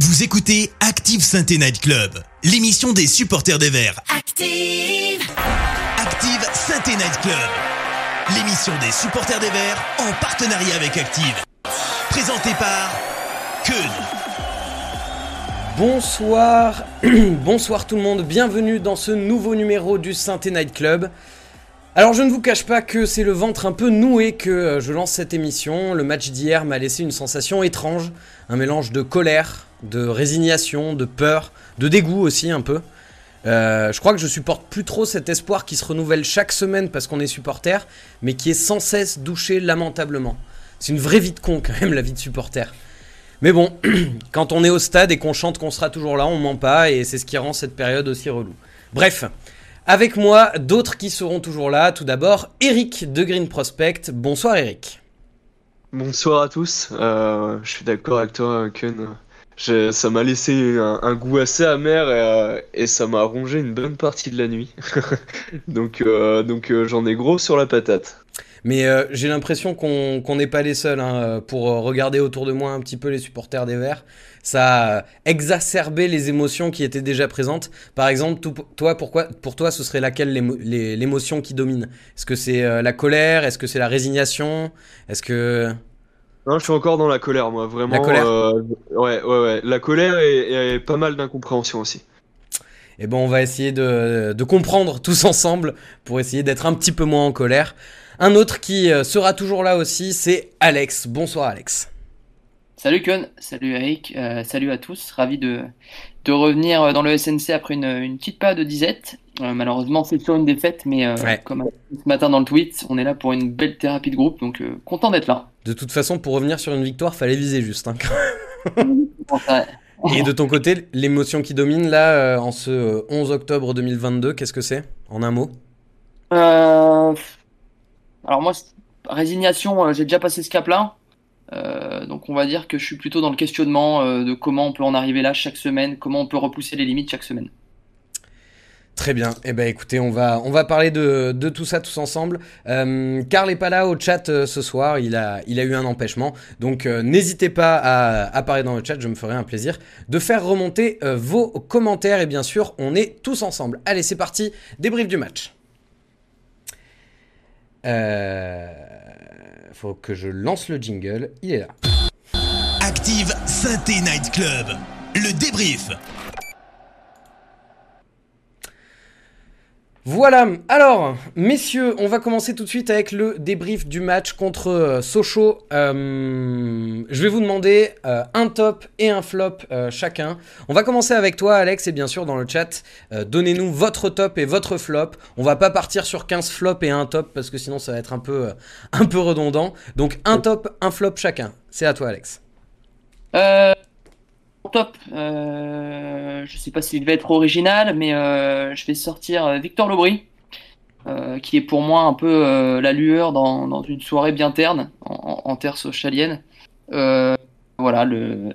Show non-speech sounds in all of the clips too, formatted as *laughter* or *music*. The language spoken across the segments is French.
Vous écoutez Active Sainte Night Club, l'émission des supporters des Verts. Active. Active Sainte Night Club, l'émission des supporters des Verts en partenariat avec Active. Présentée par Keun. Bonsoir, *clears throat* bonsoir tout le monde, bienvenue dans ce nouveau numéro du Sainte Night Club. Alors je ne vous cache pas que c'est le ventre un peu noué que euh, je lance cette émission. Le match d'hier m'a laissé une sensation étrange, un mélange de colère, de résignation, de peur, de dégoût aussi un peu. Euh, je crois que je supporte plus trop cet espoir qui se renouvelle chaque semaine parce qu'on est supporter, mais qui est sans cesse douché lamentablement. C'est une vraie vie de con *laughs* quand même la vie de supporter. Mais bon, *clears throat* quand on est au stade et qu'on chante qu'on sera toujours là, on ment pas et c'est ce qui rend cette période aussi relou. Bref, avec moi, d'autres qui seront toujours là. Tout d'abord, Eric de Green Prospect. Bonsoir Eric. Bonsoir à tous. Euh, je suis d'accord avec toi, Ken. Ça m'a laissé un, goût assez amer et, euh, et ça m'a rongé une bonne partie de la nuit. *laughs* donc euh, euh, j'en ai gros sur la patate. Mais j'ai l'impression qu'on n'est pas les seuls hein, pour regarder autour de moi un petit peu les supporters des Verts. Ça a exacerbé les émotions qui étaient déjà présentes. Par exemple, toi, pourquoi, pour toi, ce serait laquelle l'émotion qui domine? Est-ce que c'est la colère? Est-ce que c'est la résignation? Est-ce que... Non, je suis encore dans la colère, moi, vraiment. La colère euh, ouais, ouais, ouais. La colère et, et pas mal d'incompréhension aussi. Eh ben, on va essayer de, de comprendre tous ensemble pour essayer d'être un petit peu moins en colère. Un autre qui euh, sera toujours là aussi, c'est Alex. Bonsoir Alex. Salut Kun, salut Eric, euh, salut à tous, ravi de, de revenir dans le SNC après une, une petite période de disette. Euh, malheureusement, c'est sur une défaite, mais euh, Ouais. comme ce matin dans le tweet, on est là pour une belle thérapie de groupe, donc euh, content d'être là. De toute façon, pour revenir sur une victoire, fallait viser juste. hein. *laughs* Et de ton côté, l'émotion qui domine là, euh, en ce euh, 11 octobre 2022, qu'est-ce que c'est En un mot? Euh, alors moi, résignation, euh, j'ai déjà passé ce cap-là. Euh, donc on va dire que je suis plutôt dans le questionnement euh, de comment on peut en arriver là chaque semaine, comment on peut repousser les limites chaque semaine. Très bien. Eh ben écoutez, on va, on va parler de, de tout ça tous ensemble. Euh, Karl est pas là au chat euh, ce soir, il a, il a eu un empêchement. Donc n'hésitez pas à, parler dans le chat, je me ferai un plaisir de faire remonter vos commentaires. Et bien sûr, on est tous ensemble. Allez, c'est parti, débrief du match. Euh, faut que je lance le jingle, il est là. Active Sainte Night Club, le débrief. Voilà, alors, messieurs, on va commencer tout de suite avec le débrief du match contre euh, Sochaux. Euh, je vais vous demander euh, un top et un flop euh, chacun. On va commencer avec toi, Alex, et bien sûr, dans le chat, euh, donnez-nous votre top et votre flop. On va pas partir sur 15 flops et un top, parce que sinon ça va être un peu, *laughs* un peu redondant. Donc, un top, un flop chacun. C'est à toi, Alex. Top, euh, je sais pas s'il va être original, mais euh, je vais sortir euh, Victor Lobry, euh, qui est pour moi un peu la lueur dans, une soirée bien terne, en, en, terre socialienne. Voilà, le...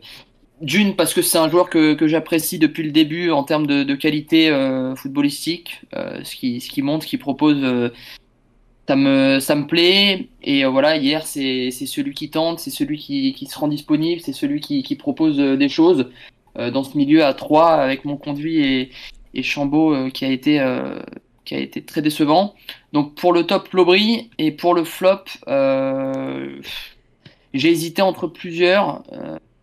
d'une, parce que c'est un joueur que, j'apprécie depuis le début en termes de, qualité footballistique, ce qui, ce qui montre, ce qu'il propose. Ça me, ça me plaît. Et euh, voilà, hier, c'est celui qui tente, c'est celui qui, qui se rend disponible, c'est celui qui, qui propose euh, des choses euh, dans ce milieu à 3 avec mon conduit et, et Chambaud qui, a été, qui a été très décevant. Donc pour le top, Lobry. Et pour le flop, j'ai hésité entre plusieurs.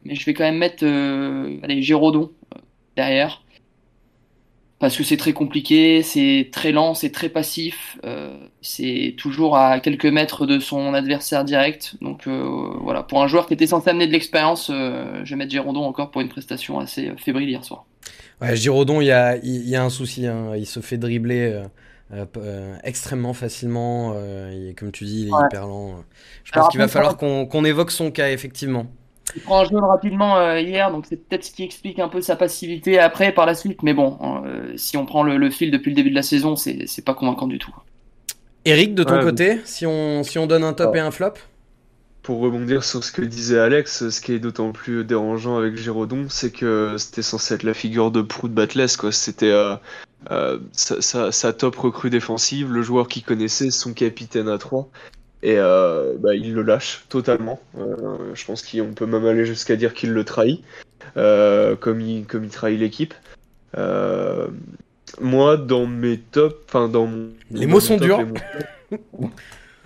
mais je vais quand même mettre allez, Géraudon derrière. Parce que c'est très compliqué, c'est très lent, c'est très passif, euh, c'est toujours à quelques mètres de son adversaire direct. Donc euh, voilà, pour un joueur qui était censé amener de l'expérience, euh, je vais mettre Géraudon encore pour une prestation assez fébrile hier soir. Ouais, Giraudon, il y a, il y a un souci. hein. Il se fait dribbler extrêmement facilement. comme tu dis, il est Ouais. hyper lent. Je Alors pense qu'il va falloir qu'on évoque son cas, effectivement. Il prend un jaune rapidement euh, hier, donc c'est peut-être ce qui explique un peu sa passivité après par la suite. Mais bon, euh, si on prend le, le fil depuis le début de la saison, c'est c'est pas convaincant du tout. Eric, de ton Ouais, côté, si on, si on donne un top Ouais. et un flop? Pour rebondir sur ce que disait Alex, ce qui est d'autant plus dérangeant avec Géraudon, c'est que c'était censé être la figure de proue de Batless, quoi. C'était euh, euh, sa, sa- sa top recrue défensive, le joueur qu'il connaissait, son capitaine à 3. Et bah, il le lâche totalement. je pense qu'on peut même aller jusqu'à dire qu'il le trahit, comme, il, comme il trahit l'équipe. moi, dans mes tops, enfin dans mon. Les mots sont durs. *laughs*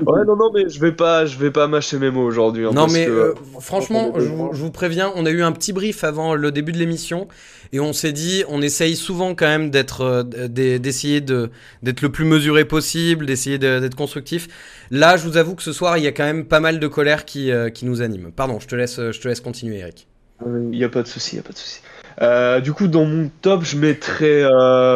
Ouais, non, non, mais je vais pas, je vais pas mâcher mes mots aujourd'hui. Hein, non, mais euh, franchement, je vous, préviens, on a eu un petit brief avant le début de l'émission et on s'est dit, on essaye souvent quand même d'être, euh, d'essayer de, d'être le plus mesuré possible, d'essayer d'être constructif. Là, je vous avoue que ce soir, il y a quand même pas mal de colère qui, euh, qui nous anime. Pardon, je te laisse, je te laisse continuer, Eric. Il y a pas de souci, il y a pas de souci. du coup, dans mon top, je mettrais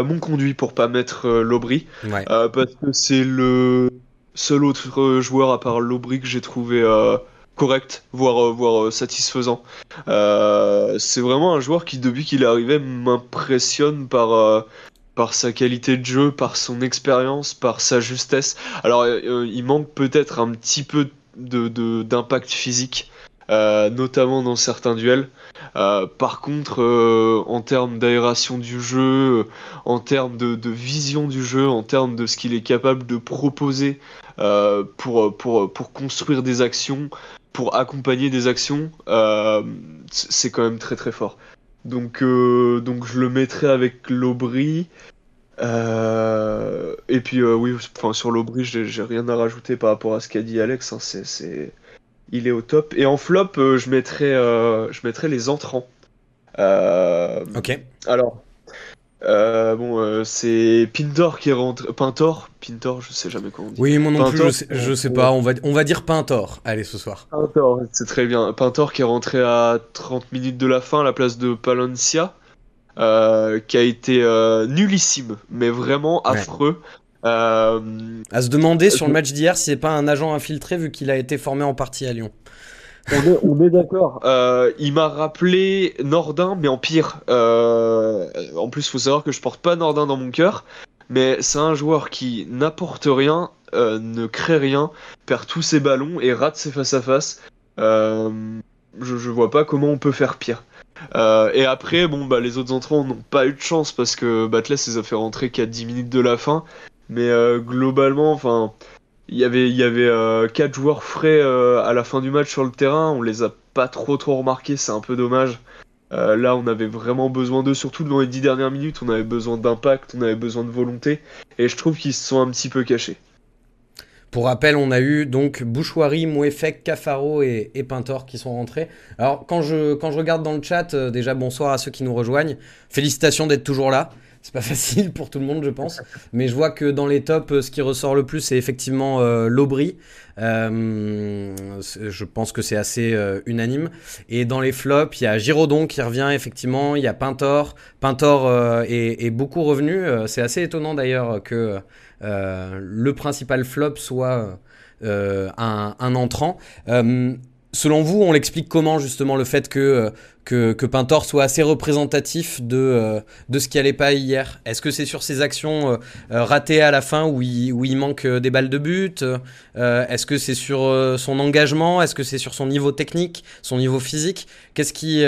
mon conduit pour pas mettre l'Aubry. Ouais. parce que c'est le seul autre joueur à part Lobry que j'ai trouvé euh, correct, voire, euh, voire euh, satisfaisant. c'est vraiment un joueur qui, depuis qu'il est arrivé, m'impressionne par, par sa qualité de jeu, par son expérience, par sa justesse. Alors, il manque peut-être un petit peu d'impact de, physique. notamment dans certains duels. par contre, en termes d'aération du jeu, en termes de, vision du jeu, en termes de ce qu'il est capable de proposer euh, pour, pour, pour construire des actions, pour accompagner des actions, euh, c'est quand même très très fort. Donc, euh, donc je le mettrai avec l'Aubry. et puis oui, enfin, sur l'Aubry, j'ai rien à rajouter par rapport à ce qu'a dit Alex. Hein, c'est, il est au top. Et en flop, je mettrai, je mettrai les entrants. ok. Alors, euh, bon, euh, c'est Pintor qui est rentré. Pintor Pintor, je sais jamais comment on dit. Oui, moi non plus, je sais, je sais, pas. On va, on va dire Pintor, allez, ce soir. Pintor, c'est très bien. Pintor qui est rentré à 30 minutes de la fin à la place de Palencia, euh, qui a été nullissime, mais vraiment affreux. À se demander sur le match d'hier si c'est pas un agent infiltré vu qu'il a été formé en partie à Lyon. On est, d'accord. Euh, il m'a rappelé Nordin, mais en pire. Euh, en plus, il faut savoir que je porte pas Nordin dans mon cœur, mais c'est un joueur qui n'apporte rien, euh, ne crée rien, perd tous ses ballons et rate ses face-à-face. je, je vois pas comment on peut faire pire. et après, bon, bah, les autres entrants n'ont pas eu de chance parce que Batles les a fait rentrer qu'à 10 minutes de la fin. Mais globalement, enfin, il y avait, il y avait euh, quatre joueurs frais euh, à la fin du match sur le terrain. On les a pas trop trop remarqués, c'est un peu dommage. Euh, là, on avait vraiment besoin d'eux, surtout dans les dix dernières minutes. On avait besoin d'impact, on avait besoin de volonté, et je trouve qu'ils se sont un petit peu cachés. Pour rappel, on a eu donc Bouchoirie, Mouefek, Cafaro et, et, Pintor qui sont rentrés. Alors, quand je, quand je regarde dans le chat, déjà bonsoir à ceux qui nous rejoignent. Félicitations d'être toujours là c'est pas *laughs* facile pour tout le monde, je pense. Mais je vois que dans les tops, ce qui ressort le plus, c'est effectivement euh, l'Aubry. Euh, je pense que c'est assez euh, unanime. Et dans les flops, il y a Giraudon qui revient effectivement. Il y a Pintor. Pintor est, beaucoup revenu. c'est assez étonnant d'ailleurs que le principal flop soit un, un, entrant. Selon vous, on l'explique comment justement le fait que, euh, que, Pintor soit assez représentatif de, euh, de ce qui allait pas hier? Est-ce que c'est sur ses actions euh, ratées à la fin où il, manque des balles de but Est-ce que c'est sur son engagement? Est-ce que c'est sur son niveau technique, son niveau physique? Qu'est-ce qui...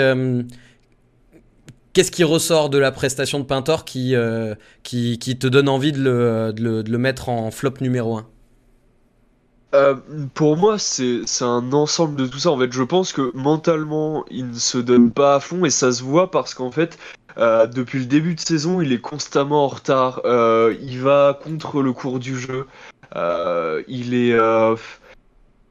Ressort de la prestation de Pintor qui, te donne envie de le, de le, de le mettre en flop numéro 1 euh, pour moi, c'est un ensemble de tout ça. En fait, je pense que mentalement, il ne se donne pas à fond et ça se voit parce qu'en fait, euh, depuis le début de saison, il est constamment en retard. Euh, il va contre le cours du jeu. il est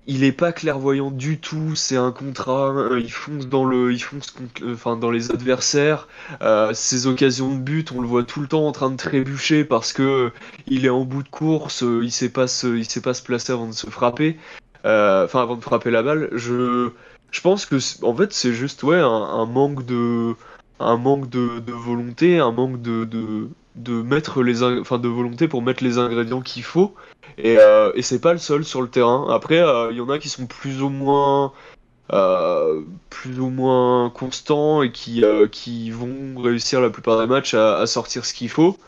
il est pas clairvoyant du tout. C'est un contrat. Euh, il fonce dans le, il fonce euh, enfin dans les adversaires. Euh, ses occasions de but, on le voit tout le temps en train de trébucher parce que il est en bout de course. il sait pas se, il sait pas se placer avant de se frapper. Enfin avant de frapper la balle. Je, je pense que en fait c'est juste ouais un, manque de, un manque de, volonté, un manque de, de de mettre les enfin de volonté pour mettre les ingrédients qu'il faut et, euh, et c'est pas le seul sur le terrain. Après euh, il y en a qui sont plus ou moins euh, constants et qui, vont réussir la plupart des matchs à, sortir ce qu'il faut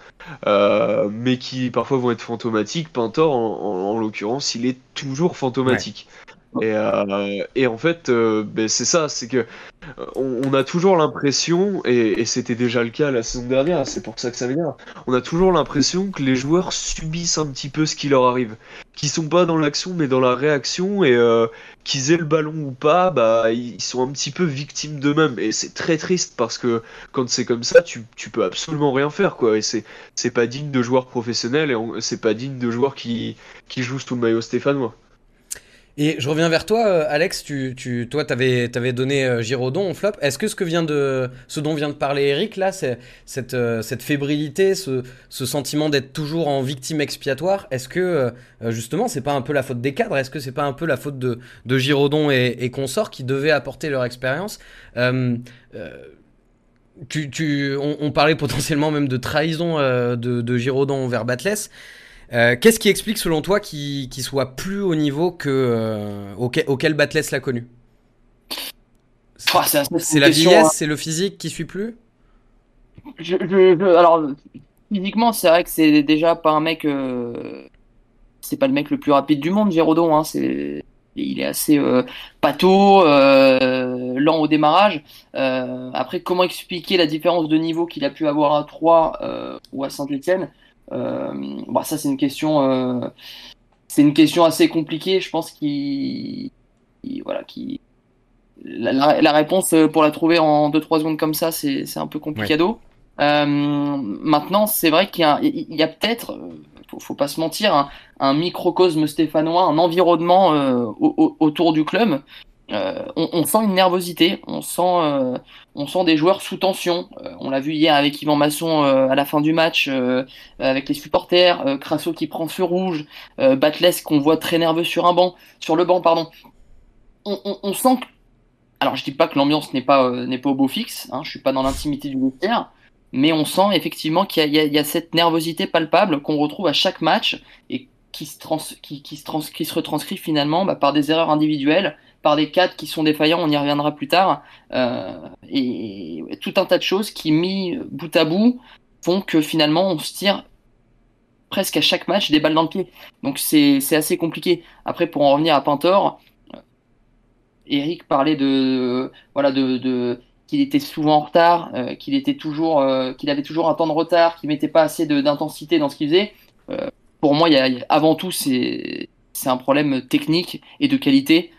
mais qui parfois vont être fantomatiques. Pintor en, l'occurrence il est toujours fantomatique Et, euh, et en fait, euh, ben, c'est ça, c'est que euh, on, a toujours l'impression, et, c'était déjà le cas la saison dernière, c'est pour ça que ça m'énerve, on a toujours l'impression que les joueurs subissent un petit peu ce qui leur arrive. Qu'ils sont pas dans l'action, mais dans la réaction, et qu'ils aient le ballon ou pas, bah, ils sont un petit peu victimes d'eux-mêmes. Et c'est très triste parce que quand c'est comme ça, tu, tu peux absolument rien faire, quoi. Et c'est, pas digne de joueurs professionnels, et c'est pas digne de joueurs qui, qui jouent sous le maillot stéphanois. Et je reviens vers toi, euh, Alex. Tu, tu, toi, t'avais, t'avais donné euh, Giraudon en flop. Est-ce que ce que vient de, ce dont vient de parler Eric là, cette, euh, cette fébrilité, ce, ce sentiment d'être toujours en victime expiatoire. Est-ce que justement, c'est pas un peu la faute des cadres? Est-ce que c'est pas un peu la faute de, de Giraudon et, et consorts qui devaient apporter leur expérience? Tu, tu, on, parlait potentiellement même de trahison de, de Giraudon envers Batles. Euh, Qu'est-ce qui explique selon toi qu'il soit plus au niveau que euh, auquel, auquel Batles l'a connu? C'est la vieillesse, c'est le physique qui suit plus? Je, je- je- alors, physiquement, c'est vrai que c'est déjà pas un mec. euh, c'est pas le mec le plus rapide du monde, Giraudon. Hein, c'est, il est assez euh, pâteau, euh, lent au démarrage. Euh, après, comment expliquer la différence de niveau qu'il a pu avoir à Troyes euh, ou à Saint-Étienne? euh, bah, ça, c'est une question. euh, c'est une question assez compliquée. Je pense qu'il, voilà, qui la, la- la réponse euh, pour la trouver en 2-3 secondes comme ça, c'est un peu complicado. Euh, maintenant, c'est vrai qu'il y a, peut-être, euh, faut, faut pas se mentir, un, un microcosme stéphanois, un environnement euh, au- au- autour du club. Euh, on, on sent une nervosité, on sent, euh, on sent des joueurs sous tension. Euh, on l'a vu hier avec Yvan Masson euh, à la fin du match, euh, avec les supporters, Crasso qui prend feu rouge, Batles qu'on voit très nerveux sur un banc, sur le banc, pardon. On, sent que alors, je dis pas que l'ambiance n'est pas, au beau fixe, hein, je suis pas dans l'intimité du vestiaire, mais on sent effectivement qu'il y a, cette nervosité palpable qu'on retrouve à chaque match et qui se retranscrit finalement bah, par des erreurs individuelles, par des cadres qui sont défaillants, on y reviendra plus tard, euh, et tout un tas de choses qui, mis bout à bout, font que finalement on se tire presque à chaque match des balles dans le pied. Donc c'est assez compliqué. Après, pour en revenir à Pintor, Eric parlait de voilà de, qu'il était souvent en retard, euh, qu'il était toujours euh, qu'il avait toujours un temps de retard, qu'il mettait pas assez d'intensité dans ce qu'il faisait. Euh, pour moi, y a- avant tout c'est c'est un problème technique et de qualité.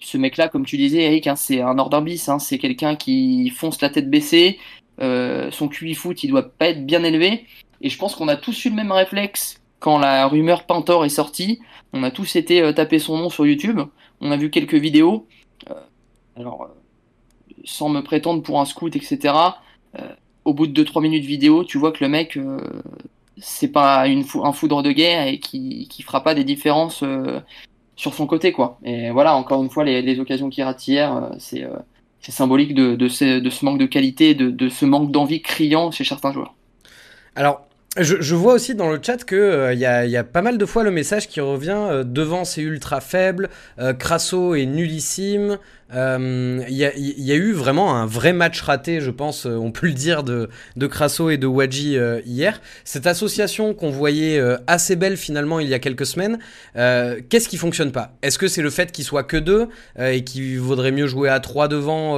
Ce mec-là, comme tu disais, Eric, hein, c'est un bis, hein, c'est quelqu'un qui fonce la tête baissée. Euh, son QI foot, il doit pas être bien élevé. Et je pense qu'on a tous eu le même réflexe quand la rumeur Pintor est sortie. On a tous été euh, taper son nom sur YouTube. On a vu quelques vidéos. Euh, alors, sans me prétendre pour un scout, etc. au bout de 2-3 minutes vidéo, tu vois que le mec, c'est pas un foudre de guerre et qui, qui fera pas des différences sur son côté, quoi. Et voilà, encore une fois, les, occasions qu'il rate hier, euh, c'est euh, c'est symbolique de, de, ce, de ce manque de qualité, de, de ce manque d'envie criant chez certains joueurs. Alors, je, vois aussi dans le chat que euh, y, a, y a pas mal de fois le message qui revient euh, devant c'est ultra faible, Crasso est nullissime. Euh, Il y, a, eu vraiment un vrai match raté, je pense, euh, on peut le dire, de, Crasso et de Wadji euh, hier. Cette association qu'on voyait assez belle finalement il y a quelques semaines, qu'est-ce qui fonctionne pas? Est-ce que c'est le fait qu'ils soient que deux et qu'il vaudrait mieux jouer à trois devant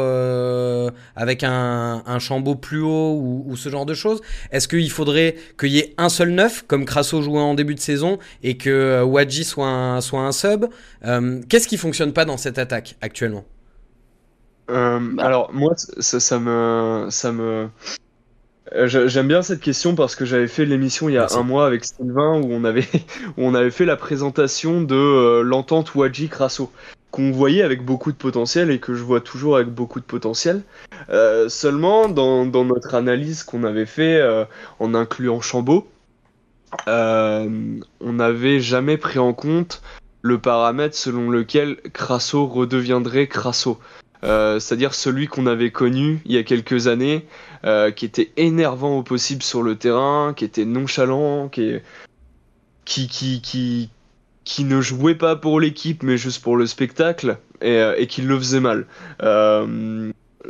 avec un, un plus haut ou, ce genre de choses? Est-ce qu'il faudrait qu'il y ait un seul neuf, comme Crasso jouait en début de saison, et que Wadji soit un, soit un sub? Qu'est-ce qui fonctionne pas dans cette attaque actuellement? Bah. alors moi ça, ça me ça me euh, j'a- j'aime bien cette question parce que j'avais fait l'émission il y a Merci. un mois avec Sylvain où on avait *laughs* où on avait fait la présentation de euh, l'entente Wadji Crasso qu'on voyait avec beaucoup de potentiel et que je vois toujours avec beaucoup de potentiel. Euh, seulement dans, dans notre analyse qu'on avait fait euh, en incluant Chambaud, euh, on n'avait jamais pris en compte le paramètre selon lequel Crasso redeviendrait Crasso. Euh, c'est-à-dire celui qu'on avait connu il y a quelques années, euh, qui était énervant au possible sur le terrain, qui était nonchalant, qui, qui, qui, qui, ne jouait pas pour l'équipe mais juste pour le spectacle et, euh, et qui le faisait mal.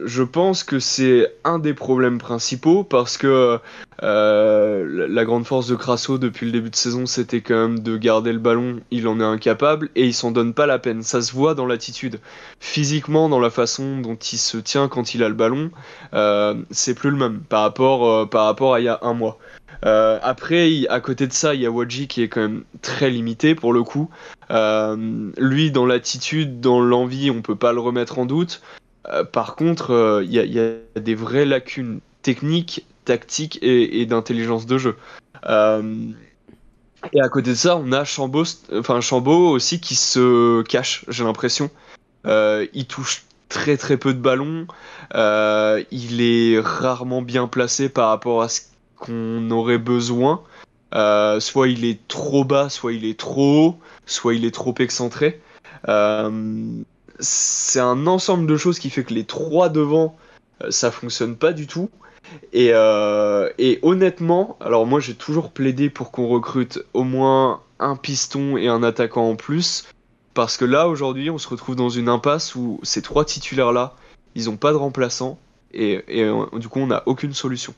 Je pense que c'est un des problèmes principaux parce que euh, la grande force de Crasso depuis le début de saison, c'était quand même de garder le ballon. Il en est incapable et il s'en donne pas la peine. Ça se voit dans l'attitude, physiquement, dans la façon dont il se tient quand il a le ballon. Euh, c'est plus le même par rapport, euh, par rapport à il y a un mois. Après, à côté de ça, il y a Wadji qui est quand même très limité pour le coup. Lui, dans l'attitude, dans l'envie, on peut pas le remettre en doute. Euh, par contre, il y, y, a des vraies lacunes techniques, tactiques et, d'intelligence de jeu. et à côté de ça, on a Chambaud, aussi qui se cache, j'ai l'impression. il touche très très peu de ballons. il est rarement bien placé par rapport à ce qu'on aurait besoin. Euh, soit il est trop bas, soit il est trop haut, soit il est trop excentré. Euh, c'est un ensemble de choses qui fait que les trois devant, euh, ça fonctionne pas du tout. Et, et honnêtement, alors moi j'ai toujours plaidé pour qu'on recrute au moins un piston et un attaquant en plus. Parce que là, aujourd'hui, on se retrouve dans une impasse où ces trois titulaires-là, ils ont pas de remplaçant. Et, et du coup, on n'a aucune solution.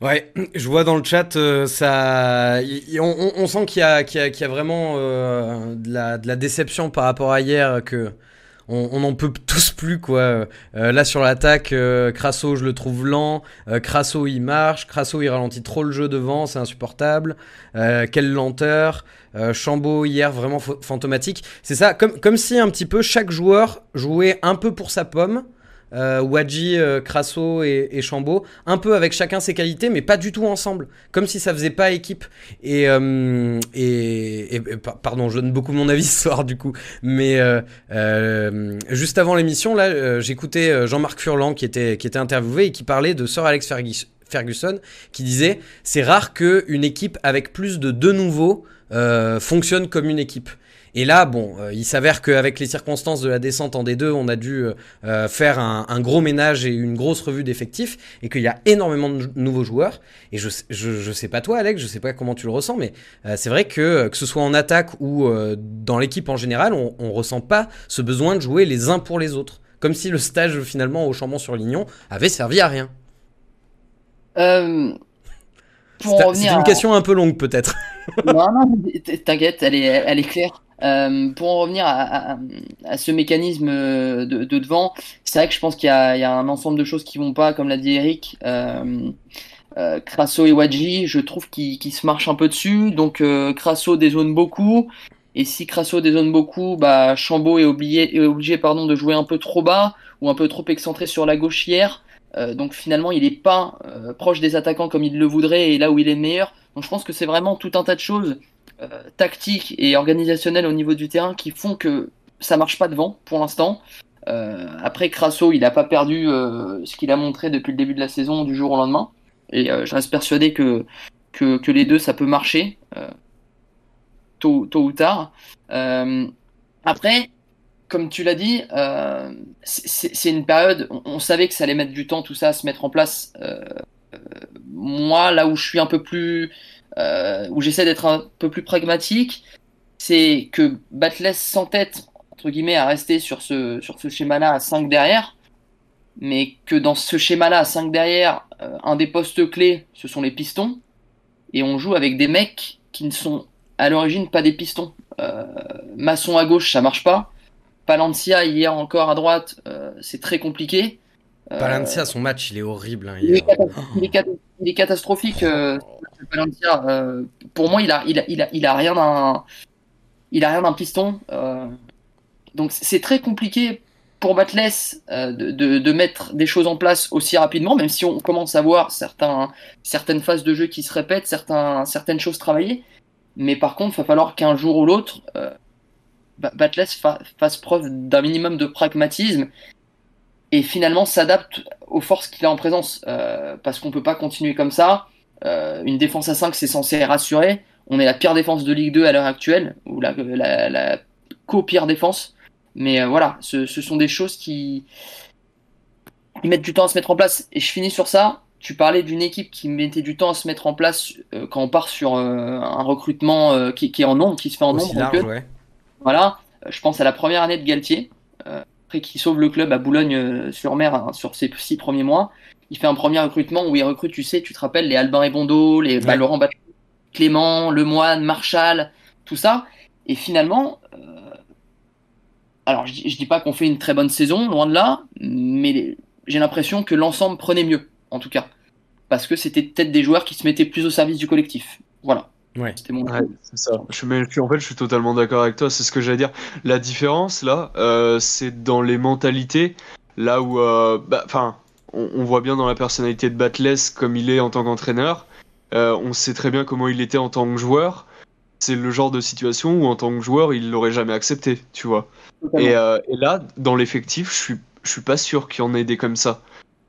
Ouais, je vois dans le chat, euh, ça, on, sent qu'il y, a, vraiment euh, de, la, déception par rapport à hier, que on n'en peut tous plus quoi. Euh, là sur l'attaque, Crasso je le trouve lent, Crasso il marche, Crasso il ralentit trop le jeu devant, c'est insupportable. quelle lenteur. Chambaud hier vraiment fantomatique. C'est ça, comme, comme si un petit peu chaque joueur jouait un peu pour sa pomme euh, Wadji, euh, Crasso et, et Chambaud, un peu avec chacun ses qualités, mais pas du tout ensemble, comme si ça faisait pas équipe. Et, euh, pardon, je donne beaucoup mon avis *laughs* ce soir du coup, mais euh, juste avant l'émission, là, j'écoutais Jean-Marc Furlan qui était, qui était interviewé et qui parlait de Sir Alex Ferguson, qui disait c'est rare que une équipe avec plus de deux nouveaux fonctionne comme une équipe. Et là, bon, euh, il s'avère qu'avec les circonstances de la descente en D2, on a dû euh, euh, faire un, un, gros ménage et une grosse revue d'effectifs, et qu'il y a énormément de nouveaux joueurs. Et je, je, je, sais pas toi, Alex, je sais pas comment tu le ressens, mais c'est vrai que que ce soit en attaque ou dans l'équipe en général, on, on ressent pas ce besoin de jouer les uns pour les autres, comme si le stage finalement au Chambon-sur-Lignon avait servi à rien. Euh... C'est une question un peu longue peut-être. non, non, t'inquiète, elle est, elle est claire. Euh, pour en revenir à, ce mécanisme de, de devant, c'est vrai que je pense qu'il y, a un ensemble de choses qui vont pas, comme l'a dit Eric. Euh, euh, Crasso et Wadji, je trouve qu'ils qu se marchent un peu dessus. Donc euh, Crasso dézone beaucoup. Et si Crasso dézone beaucoup, bah, Chambaud est obligé, pardon, de jouer un peu trop bas ou un peu trop excentré sur la. Euh, donc finalement, il n'est pas euh, proche des attaquants comme il le voudrait et là où il est meilleur. Donc je pense que c'est vraiment tout un tas de choses euh, tactiques et organisationnelles au niveau du terrain qui font que ça marche pas devant pour l'instant. Euh, après, Crasso, il n'a pas perdu euh, ce qu'il a montré depuis le début de la saison du jour au lendemain. Et je reste persuadé que, que, les deux, ça peut marcher tôt, tôt ou tard. après, comme tu l'as dit, euh, c'est une période, on, on, savait que ça allait mettre du temps, tout ça, à se mettre en place. Euh, euh, moi, là où je suis un peu plus, euh, où j'essaie d'être un peu plus pragmatique, c'est que Batless s'entête, entre guillemets, à rester sur ce, sur ce schéma-là à 5 derrière, mais que dans ce schéma-là à 5 derrière, euh, un des postes clés, ce sont les pistons, et on joue avec des mecs qui ne sont à l'origine pas des pistons. Euh, maçon à gauche, ça marche pas. Palencia hier encore à droite, euh, c'est très compliqué. Euh, Palencia, son match, il est horrible. Hein, il, est il, est il, est catastrophique. Euh, euh, pour moi, il a, il a, il a, il a rien d'un, il a rien d'un piston. Euh, donc c'est très compliqué pour Batless de, mettre des choses en place aussi rapidement, même si on commence à voir certaines phases de jeu qui se répètent, certaines choses travaillées. Mais par contre, il va falloir qu'un jour ou l'autre, fa fasse preuve d'un minimum de pragmatisme et finalement s'adapte aux forces qu'il a en présence. Euh, parce qu'on peut pas continuer comme ça. Euh, une défense à 5, c'est censé rassurer. On est la pire défense de Ligue 2 à l'heure actuelle, ou la, la, la co-pire défense. Mais euh, voilà, ce, ce, sont des choses qui... qui mettent du temps à se mettre en place. Et je finis sur ça. Tu parlais d'une équipe qui mettait du temps à se mettre en place quand on part sur un recrutement qui, qui, est en nombre, qui se fait en Aussi nombre. Large, ouais. Voilà, je pense à la première année de Galtier. Euh, après qu'il sauve le club à Boulogne-sur-Mer hein, sur ses six premiers mois, il fait un premier recrutement où il recrute, tu sais, tu te rappelles, les Albin et Bondo, les bah, Laurent Bat Clément, Lemoine, Marshall, tout ça. Et finalement, euh, alors je, je dis pas qu'on fait une très bonne saison, loin de là, mais j'ai l'impression que l'ensemble prenait mieux, en tout cas. Parce que c'était peut-être des joueurs qui se mettaient plus au service du collectif. Voilà. Ouais. C'était mon. Ouais, c'est ça. Je, mais, en fait, je suis totalement d'accord avec toi. C'est ce que j'allais dire. La différence là, euh, c'est dans les mentalités. Là où, euh, bah, enfin, on, on, voit bien dans la personnalité de Batless comme il est en tant qu'entraîneur. Euh, on sait très bien comment il était en tant que joueur. C'est le genre de situation où en tant que joueur, il l'aurait jamais accepté, tu vois. Et, euh, et, là, dans l'effectif, je suis, je suis pas sûr qu'il y en ait des comme ça.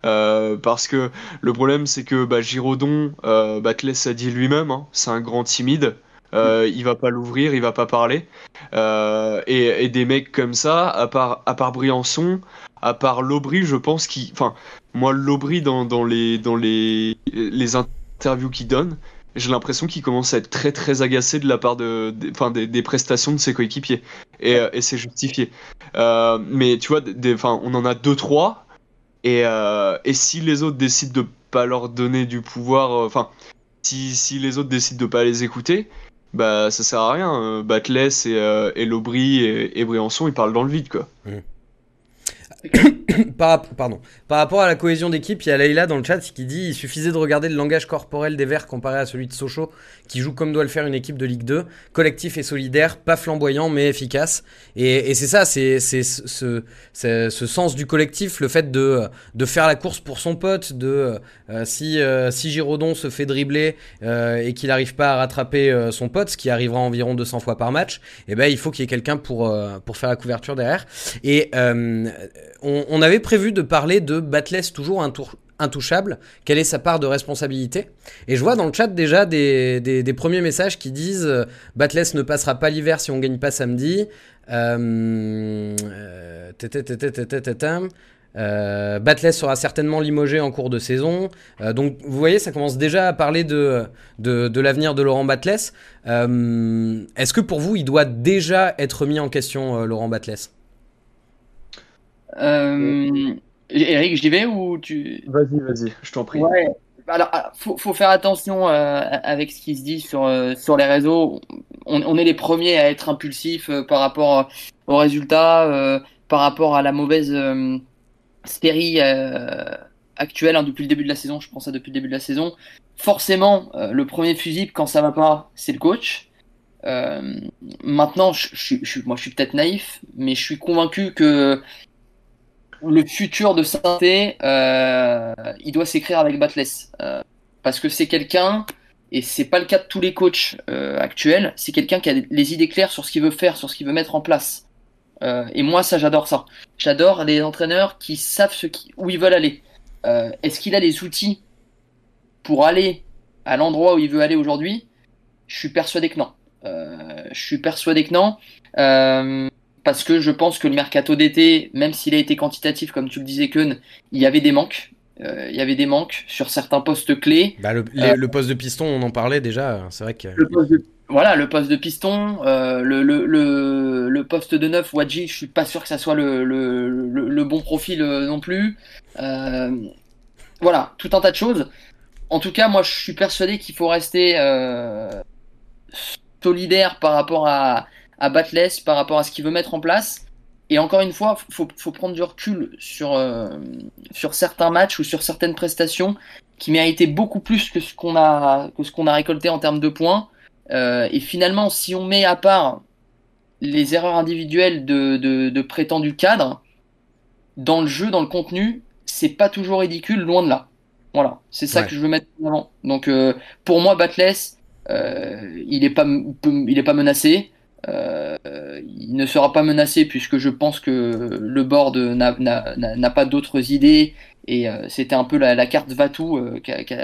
Euh, parce que le problème, c'est que bah, Giraudon, euh, Batless a dit lui-même, hein, c'est un grand timide. Euh, il va pas l'ouvrir, il va pas parler. Euh, et, des mecs comme ça, à part, à part Briançon, à part Lobry, je pense qu'il. Moi, Lobry, dans, dans, les, dans les, les interviews qu'il donne, j'ai l'impression qu'il commence à être très très agacé de la part de, de des, prestations de ses coéquipiers. Et, et c'est justifié. Euh, mais tu vois, des, on en a deux trois. Et, euh, et si les autres décident de pas leur donner du pouvoir, euh, enfin, si, si les autres décident de pas les écouter, bah ça sert à rien. Batless et, euh, et Lobry et, et, Briançon, ils parlent dans le vide, quoi. *coughs* par, pardon. Par rapport à la cohésion d'équipe, il y a Leïla dans le chat qui dit il suffisait de regarder le langage corporel des Verts comparé à celui de Sochaux, qui joue comme doit le faire une équipe de Ligue 2, collectif et solidaire, pas flamboyant mais efficace. Et, c'est ça, c'est ce, ce, sens du collectif, le fait de, de faire la course pour son pote, de euh, si, euh, si Giraudon se fait dribbler euh, et qu'il n'arrive pas à rattraper euh, son pote, ce qui arrivera environ 200 fois par match, eh ben il faut qu'il y ait quelqu'un pour, pour faire la couverture derrière. Et on, avait prévu de parler de Batless toujours intouchable. Quelle est sa part de responsabilité Et je vois dans le chat déjà des, premiers messages qui disent euh, Batless ne passera pas l'hiver si on gagne pas samedi. Euh, euh, Batless sera certainement limogé en cours de saison. Euh, donc vous voyez, ça commence déjà à parler de, l'avenir de Laurent Batless. Euh, Est-ce que pour vous, il doit déjà être mis en question, Laurent Batless euh, Eric, je vais ou tu. Vas-y, vas-y, je t'en prie. Ouais. Alors, ah, faut, faut faire attention euh, avec ce qui se dit sur, euh, sur les réseaux. On, on, est les premiers à être impulsifs euh, par rapport aux résultats, par rapport à la mauvaise série actuelle hein, depuis le début de la saison. Je pense à depuis le début de la saison. Forcément, le premier fusible quand ça va pas, c'est le coach. maintenant, je, je, je, moi, je suis peut-être naïf, mais je suis convaincu que le futur de Sainté, euh, il doit s'écrire avec Batless. Euh, parce que c'est quelqu'un, et c'est pas le cas de tous les coachs euh, actuels, c'est quelqu'un qui a les idées claires sur ce qu'il veut faire, sur ce qu'il veut mettre en place. Euh, et moi, ça, j'adore ça. J'adore les entraîneurs qui savent ce qui, où ils veulent aller. Est-ce qu'il a les outils pour aller à l'endroit où il veut aller aujourd'hui? Je suis persuadé que non. Je suis persuadé que non parce que je pense que le mercato d'été, même s'il a été quantitatif, comme tu le disais, Keun, il y avait des manques. Euh, il y avait des manques sur certains postes clés. Bah, le, les, euh, le, poste de piston, on en parlait déjà. C'est vrai que. Le de, voilà, le poste de piston, euh, le, le, le, le, poste de neuf, Wadji, je suis pas sûr que ça soit le, bon profil non plus. Voilà, tout un tas de choses. En tout cas, moi, je suis persuadé qu'il faut rester solidaire par rapport à, à Batless par rapport à ce qu'il veut mettre en place. Et encore une fois, faut, faut prendre du recul sur, euh, sur certains matchs ou sur certaines prestations qui méritaient beaucoup plus que ce qu'on a, que ce qu'on a récolté en termes de points. Euh, et finalement, si on met à part les erreurs individuelles de, de, de prétendus cadres, dans le jeu, dans le contenu, c'est pas toujours ridicule, loin de là. Voilà, c'est ça ouais. que je veux mettre en avant. Donc euh, pour moi, Batless, euh, il est pas, il est pas menacé. Euh, il ne sera pas menacé puisque je pense que le board n'a pas d'autres idées et euh, c'était un peu la, la carte Vatou euh, qu'a qu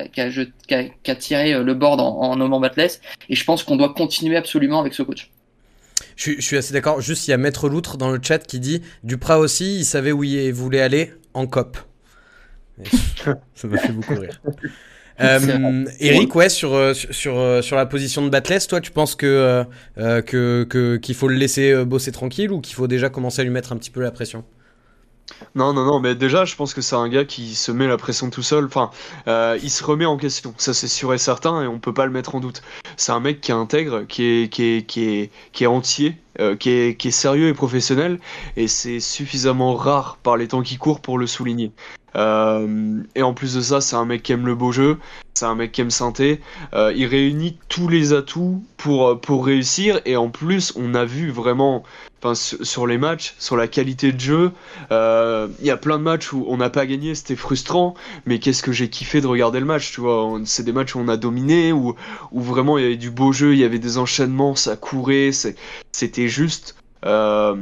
qu qu tiré le board en, en nommant Batless et je pense qu'on doit continuer absolument avec ce coach. Je, je suis assez d'accord. Juste, il y a Maître Loutre dans le chat qui dit Duprat aussi, il savait où il voulait aller en COP. ça m'a fait beaucoup rire. *laughs* Euh, Eric, ouais, sur, euh, sur, sur, euh, sur, la position de Batless, toi, tu penses que, euh, que, que, qu'il faut le laisser bosser tranquille ou qu'il faut déjà commencer à lui mettre un petit peu la pression? Non, non, non, mais déjà, je pense que c'est un gars qui se met la pression tout seul. Enfin, euh, il se remet en question, ça c'est sûr et certain, et on peut pas le mettre en doute. C'est un mec qui est intègre, qui est, entier, euh, qui, est, qui est sérieux et professionnel, et c'est suffisamment rare par les temps qui courent pour le souligner. Euh, et en plus de ça, c'est un mec qui aime le beau jeu, c'est un mec qui aime synthé. Euh, il réunit tous les atouts pour, pour réussir, et en plus, on a vu vraiment sur, les matchs, sur la qualité de jeu. euh, Il y a plein de matchs où on n'a pas gagné, c'était frustrant, mais qu'est-ce que j'ai kiffé de regarder le match, tu vois. C'est des matchs où on a dominé, où, où vraiment il y avait du beau jeu, il y avait des enchaînements, ça courait, c'était juste. Euh,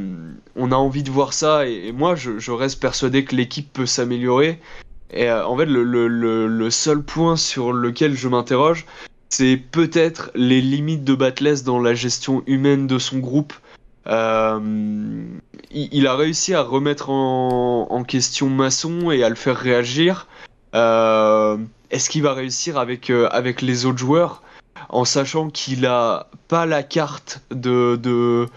on a envie de voir ça, et, moi je reste persuadé que l'équipe peut s'améliorer. Et euh, en fait, le, seul point sur lequel je m'interroge, c'est peut-être les limites de Batless dans la gestion humaine de son groupe. Euh, il, a réussi à remettre en, question Masson et à le faire réagir. Euh, Est-ce qu'il va réussir avec, avec les autres joueurs en sachant qu'il a pas la carte de, de,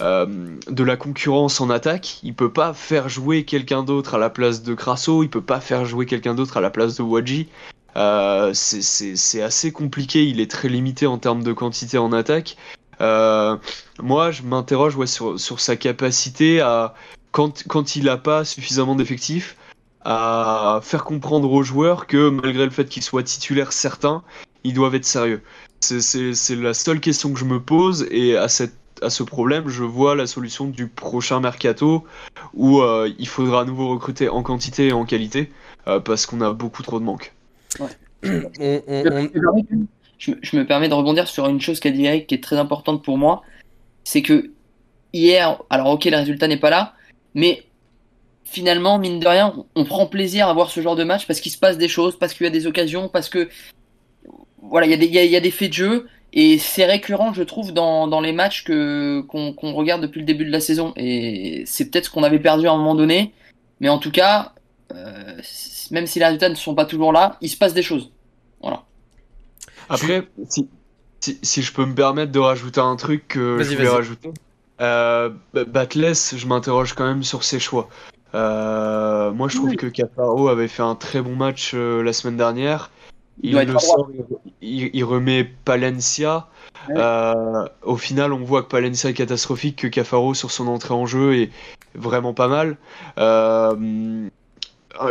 euh, de la concurrence en attaque Il peut pas faire jouer quelqu'un d'autre à la place de Crasso, il peut pas faire jouer quelqu'un d'autre à la place de Wadji. Euh, c'est- assez compliqué, il est très limité en termes de quantité en attaque. Euh, moi, je m'interroge sur, sa capacité à, quand, quand il n'a pas suffisamment d'effectifs, à faire comprendre aux joueurs que malgré le fait qu'ils soient titulaires certains, ils doivent être sérieux. C'est la seule question que je me pose et à, cette, à ce problème, je vois la solution du prochain mercato où euh, il faudra à nouveau recruter en quantité et en qualité euh, parce qu'on a beaucoup trop de manques. On- on- on- Je, me- je me permets de rebondir sur une chose qu'a dit Eric qui est très importante pour moi. C'est que hier, alors ok, le résultat n'est pas là, mais finalement, mine de rien, on, prend plaisir à voir ce genre de match parce qu'il se passe des choses, parce qu'il y a des occasions, parce que voilà, il y, a y a des faits de jeu et c'est récurrent, je trouve, dans, dans les matchs que qu'on qu'on regarde depuis le début de la saison. Et c'est peut-être ce qu'on avait perdu à un moment donné, mais en tout cas, euh, même si les résultats ne sont pas toujours là, il se passe des choses. Voilà. Après, si, si, si je peux me permettre de rajouter un truc que je voulais rajouter, euh, Ba- Batless, je m'interroge quand même sur ses choix. Euh, moi, je trouve Oui. que Cafaro avait fait un très bon match euh, la semaine dernière. Il le sort, remet Palencia. Ouais. Euh, au final, on voit que Palencia est catastrophique, que Cafaro sur son entrée en jeu est vraiment pas mal. Euh,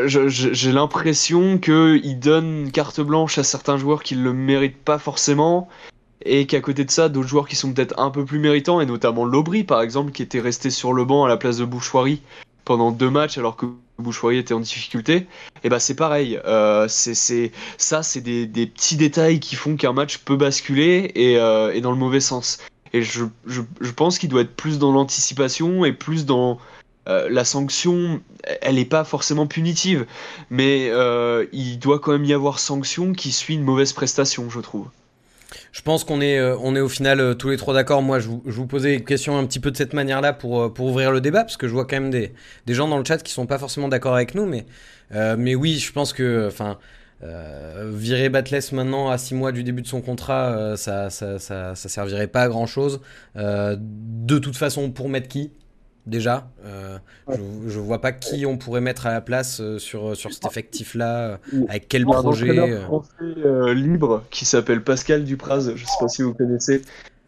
J'ai l'impression qu'il donne carte blanche à certains joueurs qui ne le méritent pas forcément. Et qu'à côté de ça, d'autres joueurs qui sont peut-être un peu plus méritants, et notamment Lobry par exemple, qui était resté sur le banc à la place de Bouchoirie pendant deux matchs alors que Bouchoirie était en difficulté, et bah c'est pareil. Euh, c'est ça, c'est des, petits détails qui font qu'un match peut basculer et, euh, dans le mauvais sens. Et je, pense qu'il doit être plus dans l'anticipation et plus dans euh, la sanction. Elle n'est pas forcément punitive, mais il doit quand même y avoir sanction qui suit une mauvaise prestation, je trouve. Je pense qu'on est, euh, on est au final euh, tous les trois d'accord. Moi, je vous, posais une question un petit peu de cette manière-là pour, euh, pour ouvrir le débat, parce que je vois quand même des, gens dans le chat qui sont pas forcément d'accord avec nous, mais, mais oui, je pense que, enfin, virer Batless maintenant à 6 mois du début de son contrat, ça, ça, ça, ça servirait pas à grand chose. de toute façon, pour mettre qui? Déjà, euh, je, je vois pas qui on pourrait mettre à la place euh, sur, sur cet effectif-là, euh, avec quel Un projet. euh. français euh, libre qui s'appelle Pascal Dupraz, je sais pas si vous connaissez,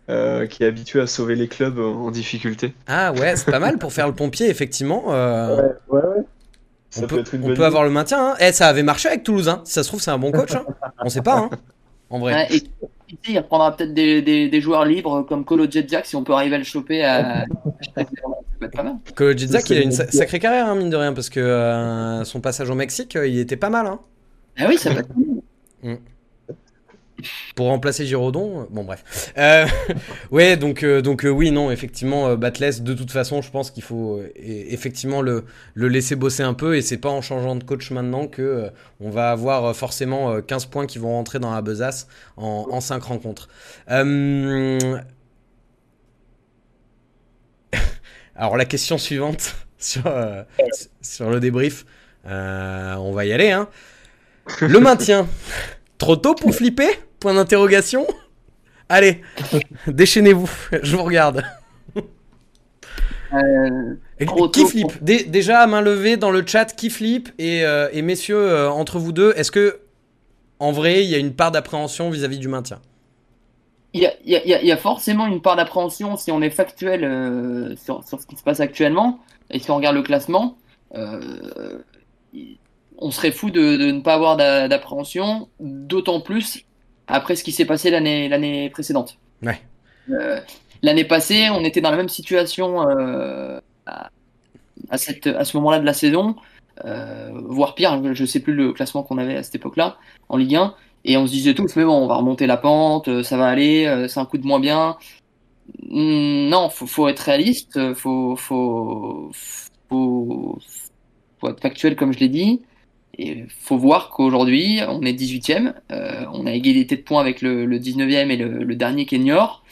euh, qui est habitué à sauver les clubs en difficulté. Ah ouais, c'est pas mal pour faire le pompier, effectivement. euh, *laughs* ouais, ouais. Ça on peut, être une on bonne peut avoir le maintien. Hein. Eh, ça avait marché avec Toulouse. Hein. Si ça se trouve, c'est un bon coach. Hein. On sait pas. Hein. En vrai. Ouais, et sait, il reprendra peut-être des, des, des joueurs libres comme Colo Jetjack si on peut arriver à le choper à. *laughs* peut être pas mal. Que il a une sa- sacrée carrière, hein, mine de rien, parce que euh, son passage au Mexique, euh, il était pas mal. Hein. Ah oui, ça peut être mal. Pour remplacer Giraudon. euh, Bon, bref. Euh, *laughs* ouais, donc, euh, donc euh, oui, non, effectivement, euh, Batless, de toute façon, je pense qu'il faut euh, e- effectivement le, le laisser bosser un peu. Et c'est pas en changeant de coach maintenant que euh, on va avoir euh, forcément euh, 15 points qui vont rentrer dans la besace en, en 5 rencontres. Euh, Alors, la question suivante *laughs* sur, euh, sur le débrief, euh, on va y aller. Hein. Le maintien. *laughs* Trop tôt pour flipper? Point d'interrogation Allez, déchaînez-vous, je vous regarde. qui flippe? Déjà à main levée dans le chat, qui flippe? Et, et, messieurs, entre vous deux, est-ce que en vrai il y a une part d'appréhension vis-à-vis du maintien? Il y, a, il, y a, il y, a, forcément une part d'appréhension si on est factuel sur, sur, ce qui se passe actuellement et si on regarde le classement. Euh, on serait fou de, ne pas avoir d'appréhension, d'autant plus après ce qui s'est passé l'année précédente. Euh, l'année passée, on était dans la même situation euh, à, cette, à ce moment-là de la saison, euh, voire pire, je ne sais plus le classement qu'on avait à cette époque-là en Ligue 1, et on se disait tous, mais bon, on va remonter la pente, ça va aller, c'est un coup de moins bien. Hmm, non, faut, faut être réaliste, faut, faut, faut, faut être factuel comme je l'ai dit. Et faut voir qu'aujourd'hui, on est 18e, euh, on a égalité de points avec le, 19e et le, dernier qui est Niort,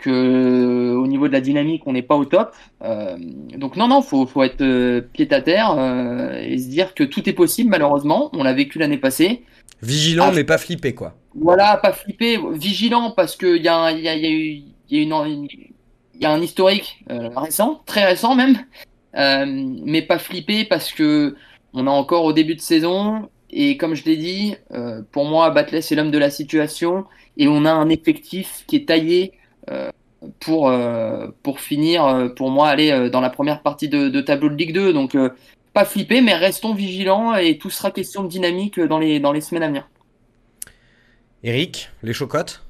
que au niveau de la dynamique, on n'est pas au top. Euh, donc non, non, faut, faut être euh, pied à terre et se dire que tout est possible. Malheureusement, on l'a vécu l'année passée. Vigilant, ah, mais pas flippé, quoi. Voilà, pas flippé, vigilant parce qu'il y a, y, a, y, a y, y a un historique récent, très récent même, mais pas flippé parce que on est encore au début de saison et comme je l'ai dit, euh, pour moi, Batley c'est l'homme de la situation et on a un effectif qui est taillé euh, pour, euh, pour finir, pour moi, aller dans la première partie de, tableau de Ligue 2. Donc, pas flipper, mais restons vigilants et tout sera question de dynamique dans les, dans les semaines à venir. Eric, les chocottes?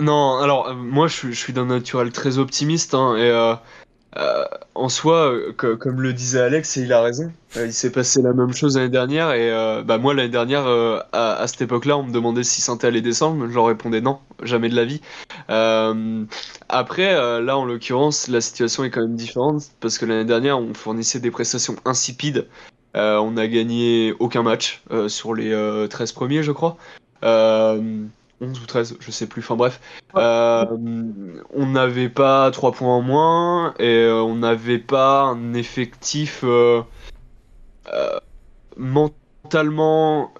Non, alors moi je, suis d'un naturel très optimiste hein, et euh, en soi, euh, comme le disait Alex, et il a raison, euh, il s'est passé la même chose l'année dernière. Et bah, moi, l'année dernière, à, cette époque-là, on me demandait si Saint allait descendre. Je leur répondais non, jamais de la vie. après, là, en l'occurrence, la situation est quand même différente parce que l'année dernière, on fournissait des prestations insipides. on n'a gagné aucun match sur les 13 premiers, je crois. 11 ou 13, je sais plus, enfin bref. Euh, on n'avait pas 3 points en moins et euh, on n'avait pas un effectif euh, mentalement,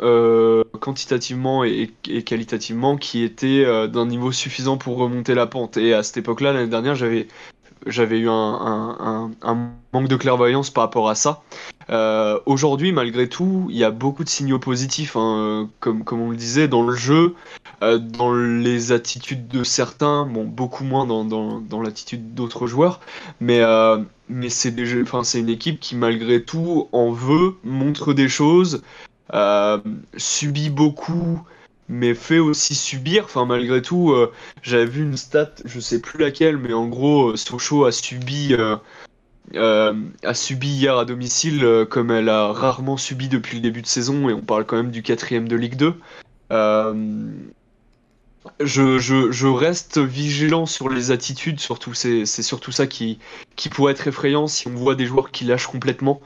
quantitativement et, qualitativement qui était d'un niveau suffisant pour remonter la pente. Et à cette époque-là, l'année dernière, j'avais j'avais eu un, manque de clairvoyance par rapport à ça. Aujourd'hui, malgré tout, il y a beaucoup de signaux positifs, hein, comme, comme on le disait, dans le jeu. Euh, dans les attitudes de certains, bon, beaucoup moins dans, dans, l'attitude d'autres joueurs, mais, euh, mais c'est une équipe qui, malgré tout, en veut, montre des choses, euh, subit beaucoup, mais fait aussi subir. Enfin, malgré tout, j'avais vu une stat, je sais plus laquelle, mais en gros, Sochaux a subi. a subi hier à domicile comme elle a rarement subi depuis le début de saison et on parle quand même du quatrième de Ligue 2 je, je, je, reste vigilant sur les attitudes, surtout c'est surtout ça qui, qui pourrait être effrayant si on voit des joueurs qui lâchent complètement.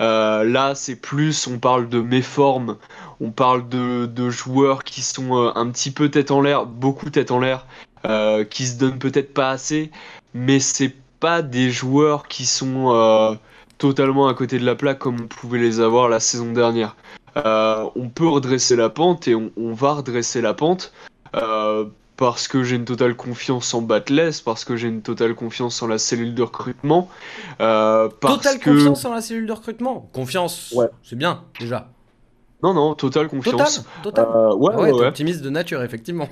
Euh, là, c'est plus, on parle de méformes, on parle de, joueurs qui sont euh, un petit peu tête en l'air, beaucoup tête en l'air, euh, qui se donnent peut-être pas assez, mais c'est pas des joueurs qui sont totalement à côté de la plaque comme on pouvait les avoir la saison dernière. On peut redresser la pente et on va redresser la pente. Euh, parce que j'ai une totale confiance en Batless, parce que j'ai une totale confiance en la cellule de recrutement. Euh, totale confiance en la cellule de recrutement Confiance, ouais. c'est bien, déjà. Non, non, totale confiance. Total, euh, ouais, ah ouais, ouais, optimiste de nature, effectivement.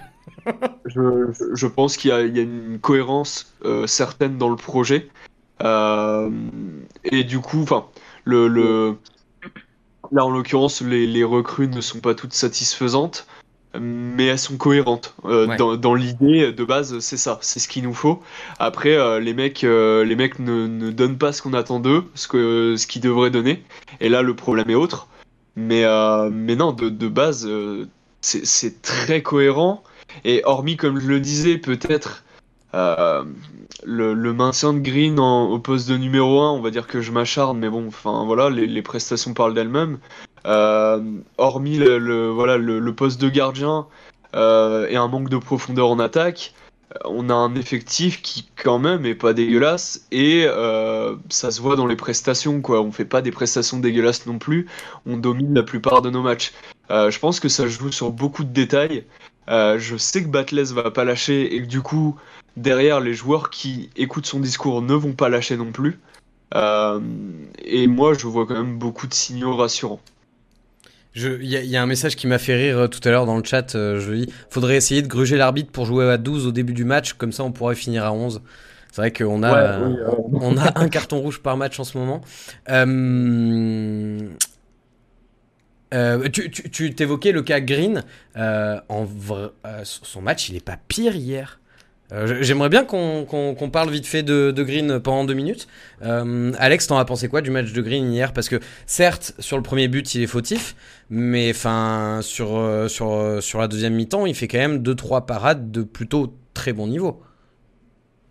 *laughs* je, je, pense qu'il y, y, a une cohérence certaine dans le projet. et du coup, enfin, le, le, là en l'occurrence, les, les recrues ne sont pas toutes satisfaisantes mais elles sont cohérentes. Euh, dans, dans l'idée de base, c'est ça, c'est ce qu'il nous faut. Après, euh, les mecs, euh, les mecs ne, ne, donnent pas ce qu'on attend d'eux, ce que ce qu'ils devraient donner. Et là, le problème est autre. Mais mais non, de, de base, c'est très cohérent. Et hormis, comme je le disais, peut-être le, le, maintien de Green en, au poste de numéro 1, on va dire que je m'acharne, mais bon, enfin voilà, les, les prestations parlent d'elles-mêmes. Euh, hormis le, voilà, le, poste de gardien euh, et un manque de profondeur en attaque, euh, on a un effectif qui quand même est pas dégueulasse et ça se voit dans les prestations quoi. On fait pas des prestations dégueulasses non plus. On domine la plupart de nos matchs. je pense que ça joue sur beaucoup de détails je sais que Batless va pas lâcher et que du coup, derrière, les joueurs qui écoutent son discours ne vont pas lâcher non plus. et moi, je vois quand même beaucoup de signaux rassurants. Il y, a un message qui m'a fait rire euh, tout à l'heure dans le chat. Euh, je dis faudrait essayer de gruger l'arbitre pour jouer à 12 au début du match, comme ça on pourrait finir à 11. C'est vrai qu'on a, *laughs* on a un carton rouge par match en ce moment. Euh, tu, tu, t'évoquais le cas Green. en son match, il est pas pire hier. Euh, j'aimerais bien qu'on parle vite fait de, Green pendant deux minutes. Euh, Alex, t'en as pensé quoi du match de Green hier? Parce que certes, sur le premier but, il est fautif, mais enfin sur, euh, sur, sur la deuxième mi-temps, il fait quand même deux trois parades de plutôt très bon niveau.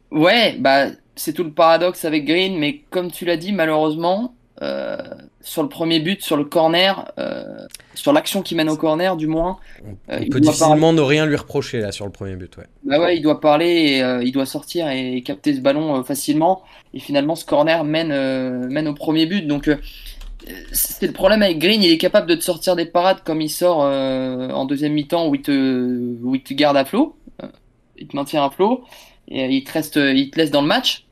Ouais, bah c'est tout le paradoxe avec Green, mais comme tu l'as dit, malheureusement, euh, sur le premier but, sur le corner, euh, sur l'action qui mène au corner, du moins. On, euh, peut difficilement ne rien lui reprocher là sur le premier but. Ouais. Bah ouais, il doit parler, et, il doit sortir et capter ce ballon facilement. Et finalement, ce corner mène, mène au premier but. Donc c'est le problème avec Green, il est capable de te sortir des parades comme il sort en deuxième mi-temps où il te, garde à flot, il te maintient à flot et il te reste, il te laisse dans le match.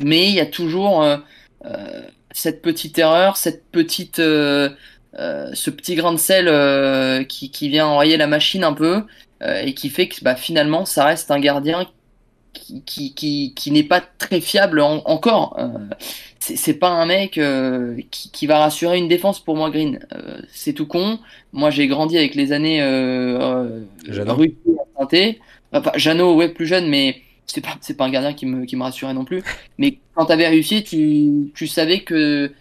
Mais il y a toujours cette petite erreur, cette petite, euh, euh, ce petit grain de sel euh, qui, qui, vient enrayer la machine un peu et qui fait que bah, finalement ça reste un gardien qui, qui, qui, qui n'est pas très fiable encore. c'est pas un mec qui, qui, va rassurer une défense pour moi, Green. c'est tout con. Moi, j'ai grandi avec les années euh, Jeannot. Enfin, Jeannot, ouais, plus jeune, mais c'est pas pas un gardien qui me qui me rassurait non plus mais quand tu avais réussi tu, tu savais que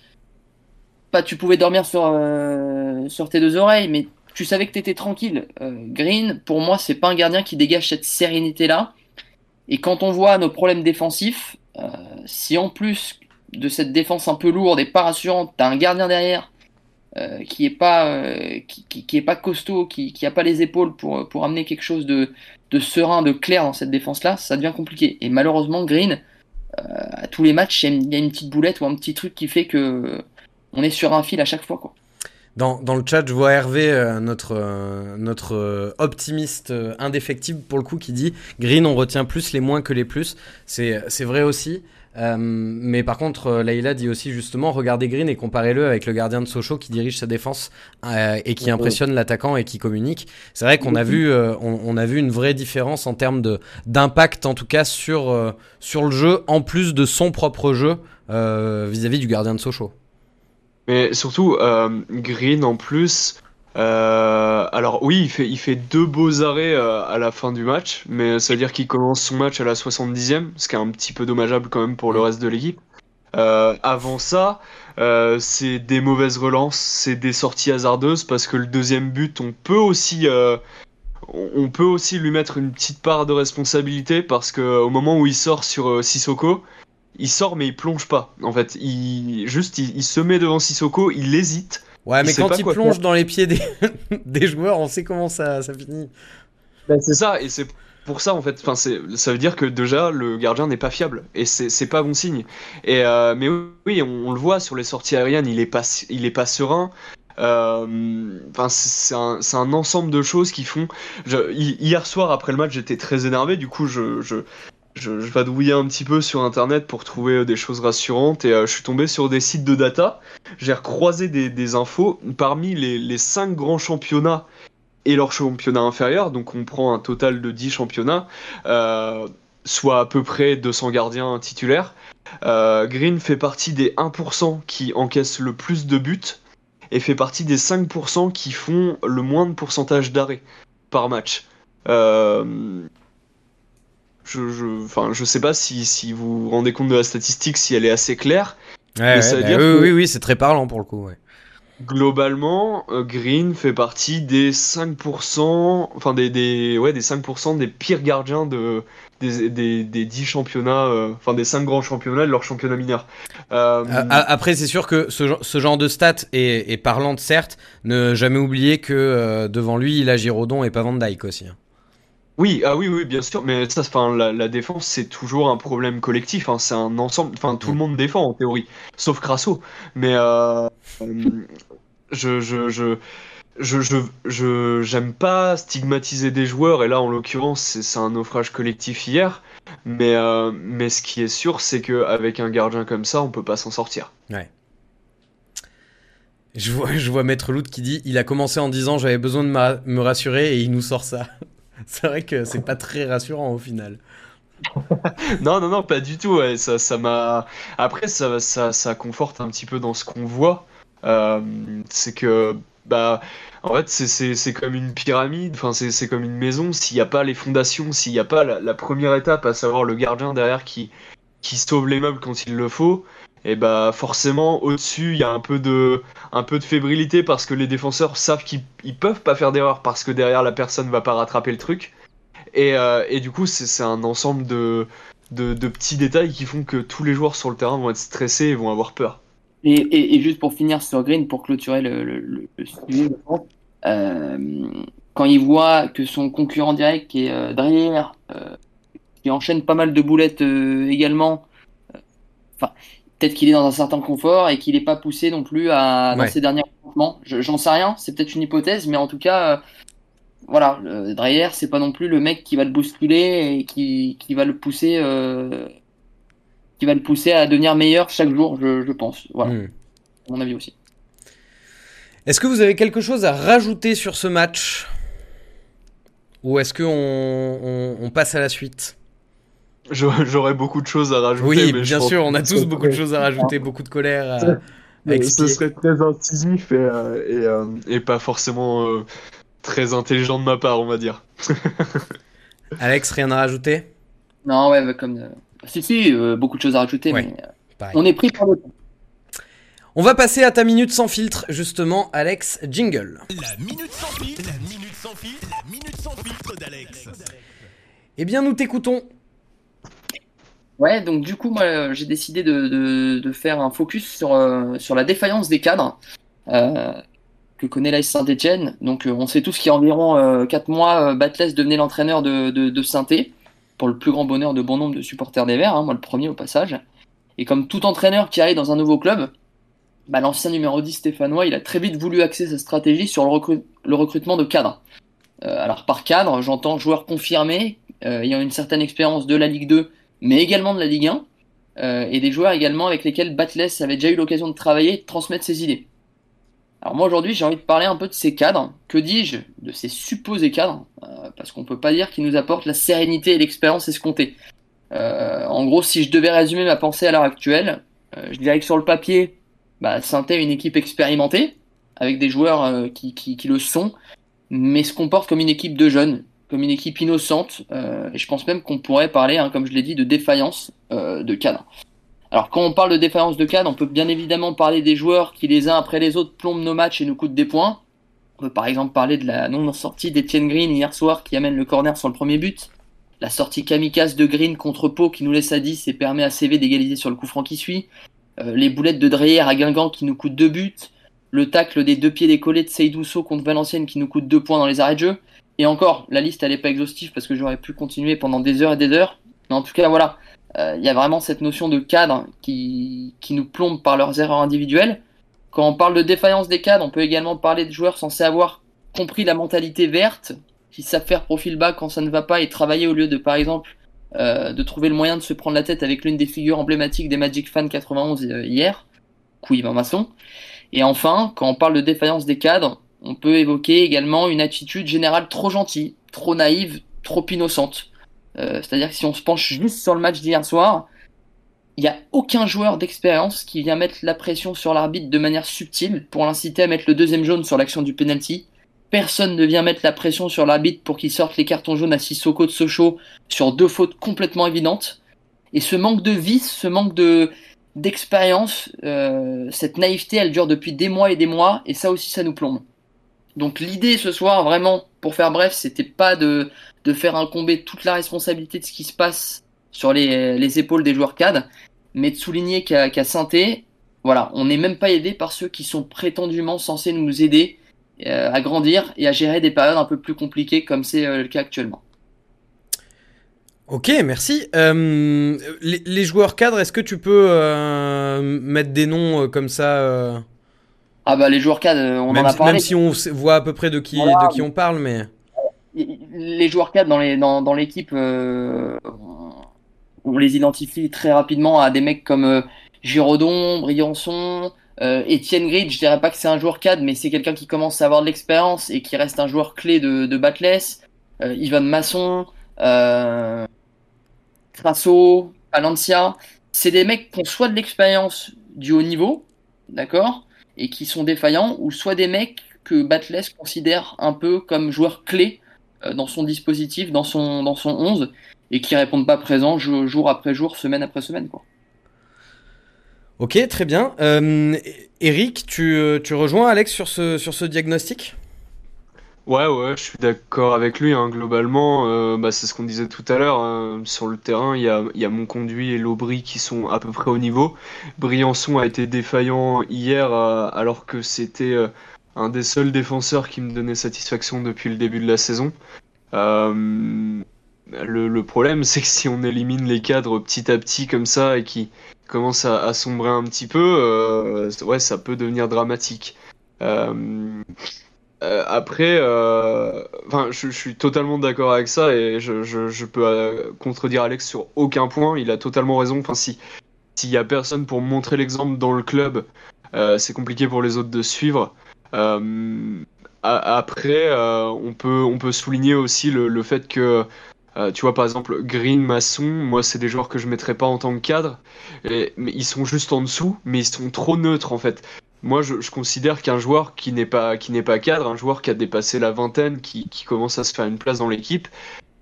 pas tu pouvais dormir sur euh, sur tes deux oreilles mais tu savais que tu étais tranquille euh, Green pour moi c'est pas un gardien qui dégage cette sérénité là et quand on voit nos problèmes défensifs euh, si en plus de cette défense un peu lourde et pas rassurante t'as un gardien derrière qui est pas qui, qui, qui, est pas costaud qui qui a pas les épaules pour pour amener quelque chose de de serein, de clair dans cette défense-là, ça devient compliqué. Et malheureusement, Green, euh, à tous les matchs, il y a une petite boulette ou un petit truc qui fait que euh, on est sur un fil à chaque fois. Quoi. Dans, dans le chat, je vois Hervé, euh, notre, notre optimiste indéfectible pour le coup, qui dit Green, on retient plus les moins que les plus. C'est vrai aussi. Euh, mais par contre, euh, Leïla dit aussi justement, regardez Green et comparez-le avec le gardien de Sochaux qui dirige sa défense euh, et qui impressionne l'attaquant et qui communique. C'est vrai qu'on a vu, on, a vu une vraie différence en termes d'impact en tout cas sur sur le jeu, en plus de son propre jeu vis-à-vis du gardien de Sochaux. Mais surtout, Green en plus, euh, alors oui, il fait, il fait deux beaux arrêts euh, à la fin du match, mais ça veut dire qu'il commence son match à la 70e, ce qui est un petit peu dommageable quand même pour le reste de l'équipe. Euh, avant ça, euh, c'est des mauvaises relances, c'est des sorties hasardeuses, parce que le deuxième but, on peut aussi, euh, on peut aussi lui mettre une petite part de responsabilité, parce que au moment où il sort sur Sissoko, il sort mais il plonge pas. En fait, il juste il, il se met devant Sissoko, il hésite. Ouais, mais quand il plonge dans les pieds des, *laughs* des, joueurs, on sait comment ça, ça finit. Ben, c'est ça, et c'est pour ça en fait. Enfin, ça veut dire que déjà le gardien n'est pas fiable, et c'est pas bon signe. Et euh, mais oui, on, le voit sur les sorties aériennes, il est pas, il est pas serein. Euh, enfin, c'est un, un, ensemble de choses qui font. Je, hier soir après le match, j'étais très énervé. Du coup, je, je, je, je un petit peu sur internet pour trouver euh, des choses rassurantes et euh, je suis tombé sur des sites de data. J'ai recroisé des, infos parmi les, les 5 grands championnats et leurs championnats inférieurs, donc on prend un total de 10 championnats, euh, soit à peu près 200 gardiens titulaires. Green fait partie des 1% qui encaissent le plus de buts et fait partie des 5% qui font le moins de pourcentage d'arrêt par match. Je, je, enfin, je sais pas si, si vous vous rendez compte de la statistique, si elle est assez claire. Ouais, ça veut bah dire oui, oui, oui, c'est très parlant pour le coup. Ouais. Globalement, euh, Green fait partie des 5%, enfin des, des, ouais, des 5% des pires gardiens de, des, des, des 10 championnats, euh, enfin des 5 grands championnats de leur championnat mineur. Euh... Après, c'est sûr que ce, ce, genre de stats est, est parlante, certes. Ne jamais oublier que euh, devant lui, il a Giraudon et pas Van Dyke aussi. Hein. Oui, ah oui, oui, bien sûr, mais ça, enfin, la, la défense, c'est toujours un problème collectif. Hein, c'est un ensemble. Enfin, tout le monde défend en théorie, sauf Crasso. Mais euh, euh je, je, je, je, je, je- j'aime pas stigmatiser des joueurs, et là en l'occurrence c'est un naufrage collectif hier, mais, euh, mais ce qui est sûr c'est qu'avec un gardien comme ça on peut pas s'en sortir. Je vois, je vois Maître Loot qui dit il a commencé en disant j'avais besoin de ma- me rassurer et il nous sort ça. *laughs* C'est vrai que c'est pas très rassurant au final. *laughs* Non, non, non, pas du tout, ça, ça m'a... Après ça, ça, ça conforte un petit peu dans ce qu'on voit, Euh, c'est que, bah, en fait c'est- comme une pyramide, enfin c'est comme une maison, s'il n'y a pas les fondations, s'il n'y a pas la, la première étape, à savoir le gardien derrière qui, qui sauve les meubles quand il le faut, et bah forcément au-dessus il y a un peu de, un peu de fébrilité parce que les défenseurs savent qu'ils ils peuvent pas faire d'erreur parce que derrière la personne va pas rattraper le truc. Et, euh, et du coup c'est un ensemble de, de, petits détails qui font que tous les joueurs sur le terrain vont être stressés et vont avoir peur. Et, et, juste pour finir sur Green, pour clôturer le, sujet, euh, quand il voit que son concurrent direct, qui est euh, Dreyer, euh, qui enchaîne pas mal de boulettes également, enfin, peut-être qu'il est dans un certain confort et qu'il n'est pas poussé non plus à, dans Ouais. ses derniers. Je- J'en sais rien, c'est peut-être une hypothèse, mais en tout cas, euh, voilà, le Dreyer, c'est pas non plus le mec qui va le bousculer et qui, qui va le pousser. euh, qui va le pousser à devenir meilleur chaque jour, je, je pense. Voilà, Hmm. mon avis aussi. Est-ce que vous avez quelque chose à rajouter sur ce match? Ou est-ce qu'on on, on passe à la suite? J'aurais j'aurais beaucoup de choses à rajouter. Oui, mais bien sûr, on a tous beaucoup de choses à rajouter, beaucoup de colère à, Ce serait très incisif et, euh, et, euh, et pas forcément euh, très intelligent de ma part, on va dire. *laughs* Alex, rien à rajouter? Non, ouais, comme. euh, Si, si, euh, beaucoup de choses à rajouter, Ouais. mais euh, on est pris par le temps. On va passer à ta minute sans filtre, justement, Alex, jingle. La minute sans filtre, la minute sans filtre, la minute sans filtre d'Alex. Eh bien, nous t'écoutons. Ouais, donc du coup, moi, j'ai décidé de, de, faire un focus sur, euh, sur la défaillance des cadres euh, que connaît l'AS Saint-Etienne. Donc, euh, on sait tous qu'il y a environ euh, 4 mois, Batles devenait l'entraîneur de, de, de Saint-Étienne, pour le plus grand bonheur de bon nombre de supporters des Verts, hein, moi le premier au passage. Et comme tout entraîneur qui arrive dans un nouveau club, bah, l'ancien numéro 10 stéphanois, il a très vite voulu axer sa stratégie sur le, le recrutement de cadres. Alors par cadre, j'entends joueurs confirmés, ayant une certaine expérience de la Ligue 2, mais également de la Ligue 1, euh, et des joueurs également avec lesquels Batless avait déjà eu l'occasion de travailler et de transmettre ses idées. Alors moi aujourd'hui j'ai envie de parler un peu de ces cadres, que dis-je, de ces supposés cadres, euh, parce qu'on peut pas dire qu'ils nous apportent la sérénité et l'expérience escomptée. Euh, en gros, si je devais résumer ma pensée à l'heure actuelle, je dirais que sur le papier, bah, Saint-Étienne est une équipe expérimentée, avec des joueurs qui, qui, qui le sont, mais se comporte comme une équipe de jeunes, comme une équipe innocente, euh, et je pense même qu'on pourrait parler, hein, comme je l'ai dit, de défaillance euh, de cadre. Alors quand on parle de défaillance de cadre, on peut bien évidemment parler des joueurs qui les uns après les autres plombent nos matchs et nous coûtent des points. On peut par exemple parler de la non-sortie d'Etienne Green hier soir qui amène le corner sur le premier but, la sortie kamikaze de Green contre Pau qui nous laisse à 10 et permet à CV d'égaliser sur le coup franc qui suit, euh, les boulettes de Dreyer à Guingamp qui nous coûtent deux buts, le tacle des deux pieds décollés de Seydousso contre Valenciennes qui nous coûte deux points dans les arrêts de jeu. Et encore, la liste elle est pas exhaustive parce que j'aurais pu continuer pendant des heures et des heures. Mais en tout cas, voilà, Euh, il y a vraiment cette notion de cadre qui, qui nous plombe par leurs erreurs individuelles. Quand on parle de défaillance des cadres, on peut également parler de joueurs censés avoir compris la mentalité verte, qui savent faire profil bas quand ça ne va pas et travailler au lieu de, par exemple, euh, de trouver le moyen de se prendre la tête avec l'une des figures emblématiques des Magic Fans 91 euh, hier, Couille Masson. Et enfin, quand on parle de défaillance des cadres, on peut évoquer également une attitude générale trop gentille, trop naïve, trop innocente. Euh, C'est-à-dire que si on se penche juste sur le match d'hier soir, il n'y a aucun joueur d'expérience qui vient mettre la pression sur l'arbitre de manière subtile pour l'inciter à mettre le deuxième jaune sur l'action du penalty. Personne ne vient mettre la pression sur l'arbitre pour qu'il sorte les cartons jaunes à Sissoko de Sochaux sur deux fautes complètement évidentes. Et ce manque de vice, ce manque de d'expérience, euh, cette naïveté, elle dure depuis des mois et des mois, et ça aussi, ça nous plombe. Donc l'idée ce soir, vraiment, pour faire bref, c'était pas de, faire incomber toute la responsabilité de ce qui se passe sur les, les épaules des joueurs CAD, mais de souligner qu'à Saint-Étienne, voilà, on n'est même pas aidé par ceux qui sont prétendument censés nous aider euh, à grandir et à gérer des périodes un peu plus compliquées comme c'est euh, le cas actuellement. Ok, merci. Euh, les, joueurs cadres, est-ce que tu peux mettre des noms comme ça Ah bah les joueurs cadres, euh, on même, en a parlé. Même si on voit à peu près de qui, Voilà. de qui on parle, mais. Les joueurs cadres dans les dans, dans l'équipe, euh, on les identifie très rapidement à des mecs comme euh, Giraudon, Briançon, euh, Etienne Grid. Je dirais pas que c'est un joueur cadre, mais c'est quelqu'un qui commence à avoir de l'expérience et qui reste un joueur clé de, de Batless. Euh, Ivan Masson, euh, Trasso, Palencia. C'est des mecs qui ont soit de l'expérience du haut niveau, d'accord, et qui sont défaillants, ou soit des mecs que Batless considère un peu comme joueurs clés euh, dans son dispositif, dans son, dans son 11, et qui répondent pas présent jour, après jour, semaine après semaine. Quoi. Ok, très bien. Euh, Eric, tu, tu rejoins Alex sur ce diagnostic? Ouais, ouais, je suis d'accord avec lui. hein. Globalement, euh, bah, c'est ce qu'on disait tout à l'heure. hein. Sur le terrain, il y a, il y a et Lobry qui sont à peu près au niveau. Briançon a été défaillant hier, euh, alors que c'était euh, un des seuls défenseurs qui me donnait satisfaction depuis le début de la saison. Le, problème, *laughs* c'est que si on élimine les cadres petit à petit comme ça et qui commencent à, sombrer un petit peu, ouais, ça peut devenir dramatique. Euh, euh, après, euh, enfin, je, suis totalement d'accord avec ça et je, peux euh, contredire Alex sur aucun point. Il a totalement raison. Enfin, si s'il y a personne pour montrer l'exemple dans le club, c'est compliqué pour les autres de suivre. Après, on peut on peut souligner aussi le, le fait que tu vois par exemple Green, Masson, moi c'est des joueurs que je mettrais pas en tant que cadre, et- ils sont juste en dessous, mais ils sont trop neutres en fait. Moi, je, considère qu'un joueur qui n'est pas, cadre, un joueur qui a dépassé la vingtaine, qui, commence à se faire une place dans l'équipe,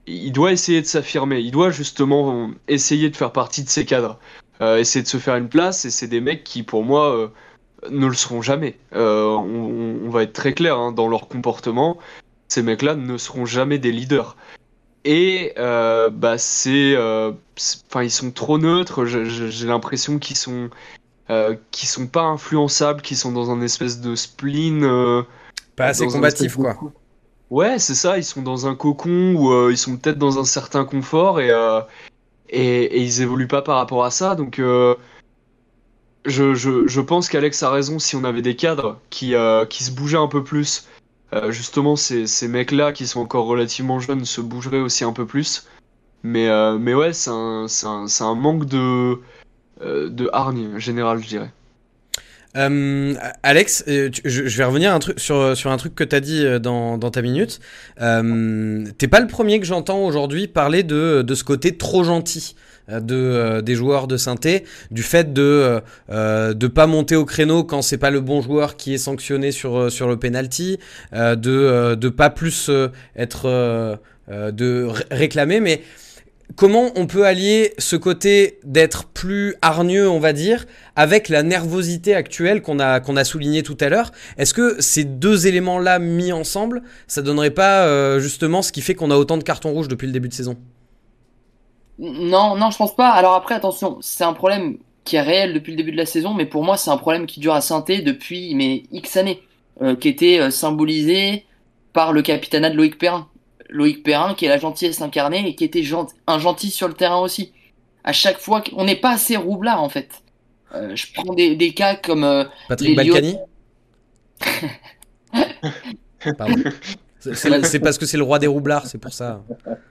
il doit essayer de s'affirmer. Il doit justement essayer de faire partie de ces cadres, euh, essayer de se faire une place. Et c'est des mecs qui, pour moi, euh, ne le seront jamais. Euh, on, va être très clair hein, dans leur comportement. Ces mecs-là ne seront jamais des leaders. Et bah c'est, enfin ils sont trop neutres. J'ai l'impression qu'ils sont euh, qui sont pas influençables, qui sont dans un espèce de spleen. euh, Pas assez combatif, quoi. Ouais, c'est ça, ils sont dans un cocon où euh, ils sont peut-être dans un certain confort et, euh, et, et ils évoluent pas par rapport à ça. Donc euh, je, je, je pense qu'Alex a raison si on avait des cadres qui, qui se bougeaient un peu plus. justement, ces, ces mecs-là qui sont encore relativement jeunes se bougeraient aussi un peu plus. Mais, mais ouais, c'est un, un, un manque de, de hargne général, je dirais. Euh, Alex, euh, je, vais revenir un truc, sur, sur un truc que tu as dit euh, dans, dans ta minute. Euh, T'es pas le premier que j'entends aujourd'hui parler de, de ce côté trop gentil euh, de, euh, des joueurs de synthé, du fait de euh, euh, de pas monter au créneau quand c'est pas le bon joueur qui est sanctionné sur, euh, sur le penalty, euh, de euh, de pas plus euh, être euh, euh, de ré- réclamer, mais comment on peut allier ce côté d'être plus hargneux, on va dire, avec la nervosité actuelle qu'on a, qu'on a souligné tout à l'heure? Est-ce que ces deux éléments-là mis ensemble, ça donnerait pas euh, justement ce qui fait qu'on a autant de cartons rouges depuis le début de saison? Non, non, je pense pas. Alors après, attention, c'est un problème qui est réel depuis le début de la saison, mais pour moi, c'est un problème qui dure à Sainté depuis mais X années, euh, qui était euh, symbolisé par le capitanat de Loïc Perrin. Loïc Perrin, qui est la gentillesse incarnée et qui était gent- un gentil sur le terrain aussi. À chaque fois, on n'est pas assez roublard en fait. Euh, je prends des, des cas comme euh, Patrick Balkany *laughs* Pardon. C'est- parce que c'est le roi des roublards, c'est pour ça.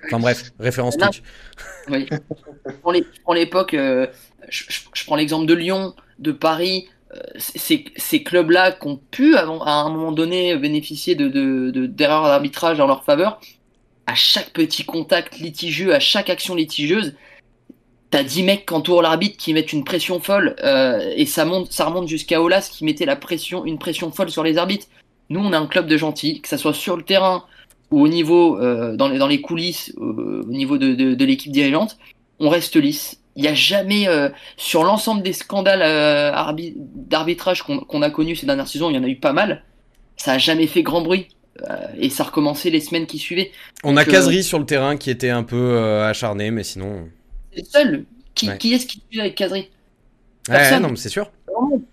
Enfin bref, référence Non. Twitch. Oui. je prends l'époque, euh, je, je- je prends l'exemple de Lyon, de Paris, ces, ces clubs-là qui ont pu à un moment donné bénéficier de, de- de- d'erreurs d'arbitrage en leur faveur. À chaque petit contact litigieux, à chaque action litigieuse, t'as 10 mecs qui entourent l'arbitre qui mettent une pression folle euh, et ça monte, ça remonte jusqu'à Olas qui mettait la pression, une pression folle sur les arbitres. Nous, on est un club de gentils, que ça soit sur le terrain ou au niveau euh, dans, les, coulisses, euh, au niveau de, l'équipe dirigeante, on reste lisse. Il n'y a jamais, sur l'ensemble des scandales arbi- d'arbitrage qu'on qu'on a connus ces dernières saisons, il y en a eu pas mal, ça a jamais fait grand bruit. Et ça recommençait les semaines qui suivaient. On a Donc, euh, Casery sur le terrain qui était un peu euh, acharné, mais sinon. C'est le seul. Qui, Ouais. qui est-ce qui suit avec Casery Ouais, Personne. non, mais c'est sûr.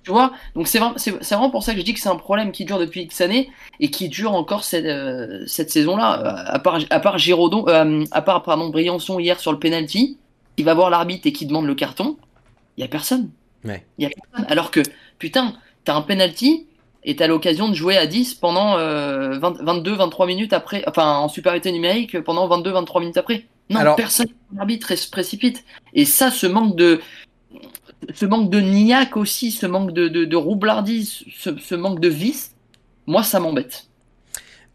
Tu vois Donc c'est vraiment, pour ça que je dis que c'est un problème qui dure depuis X années et qui dure encore cette, euh, cette saison-là. À part, à part Giraudon, euh, à part pardon, Briançon hier sur le penalty, qui va voir l'arbitre et qui demande le carton, il y a personne. Ouais. Il y a personne. Alors que putain, t'as un penalty et t'as l'occasion de jouer à 10 pendant 22-23 minutes après, enfin en supériorité numérique pendant 22-23 minutes après. Non, Alors- personne l'arbitre se précipite. Et ça, ce manque de, ce manque de niaque aussi, ce manque de, de, de roublardise, ce, ce manque de vice, moi ça m'embête.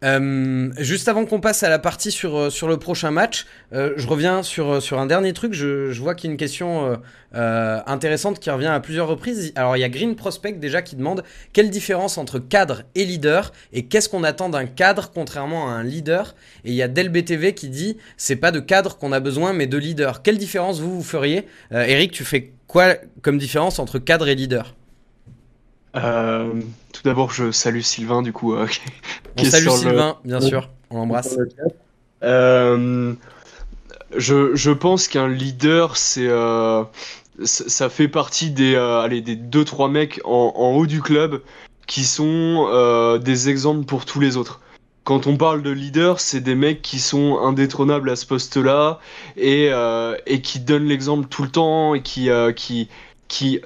Euh, juste avant qu'on passe à la partie sur, euh, sur le prochain match, euh, je reviens sur, sur un dernier truc. Je, vois qu'il y a une question intéressante qui revient à plusieurs reprises. Alors, il y a Green Prospect déjà qui demande quelle différence entre cadre et leader et qu'est-ce qu'on attend d'un cadre contrairement à un leader. Et il y a DelBTV qui dit c'est pas de cadre qu'on a besoin mais de leader. Quelle différence vous, vous feriez? Eric, tu fais quoi comme différence entre cadre et leader? Euh, tout d'abord, je salue Sylvain, du coup. euh, *laughs* qui- On qui salue sur le- Sylvain, bien sûr. On l'embrasse. Euh, je, je pense qu'un leader, c'est, euh, ça fait partie des, euh, allez, des 2-3 mecs en, en haut du club qui sont euh, des exemples pour tous les autres. Quand on parle de leader, c'est des mecs qui sont indétrônables à ce poste-là et, euh, et qui donnent l'exemple tout le temps et qui, euh, qui, qui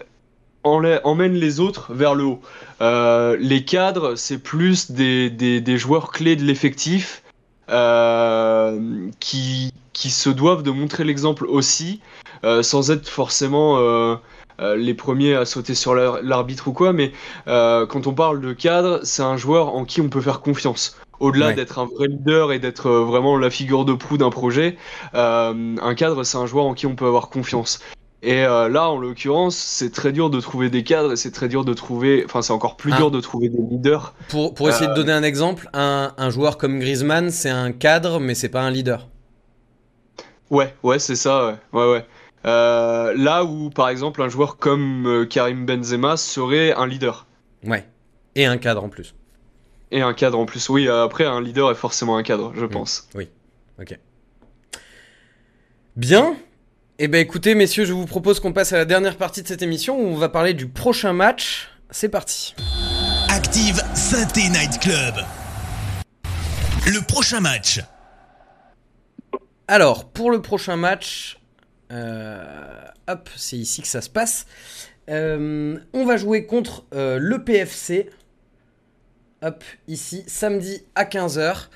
emmènent les autres vers le haut. Euh, les cadres, c'est plus des, des, des joueurs clés de l'effectif euh, qui, qui se doivent de montrer l'exemple aussi, euh, sans être forcément les premiers à sauter sur l'ar- l'arbitre ou quoi, mais quand on parle de cadre, c'est un joueur en qui on peut faire confiance. Au-delà Ouais. d'être un vrai leader et d'être vraiment la figure de proue d'un projet, un cadre, c'est un joueur en qui on peut avoir confiance. Et euh, là, en l'occurrence, c'est très dur de trouver des cadres et c'est très dur de trouver, enfin, c'est encore plus Ah. dur de trouver des leaders. Pour, pour essayer de Euh, donner un exemple, un, un joueur comme Griezmann, c'est un cadre, mais c'est pas un leader. Ouais, ouais, c'est ça, ouais, ouais, ouais. Euh, là où, par exemple, un joueur comme Karim Benzema serait un leader. Ouais. Et un cadre en plus. Et un cadre en plus. Oui, après, un leader est forcément un cadre, je pense. Ok. Bien. Eh ben écoutez, messieurs, je vous propose qu'on passe à la dernière partie de cette émission où on va parler du prochain match. C'est parti. Active Synthé Night Club. Le prochain match. Alors, pour le prochain match, euh, hop, c'est ici que ça se passe. Euh, on va jouer contre euh, le PFC. Hop, ici, samedi à 15h.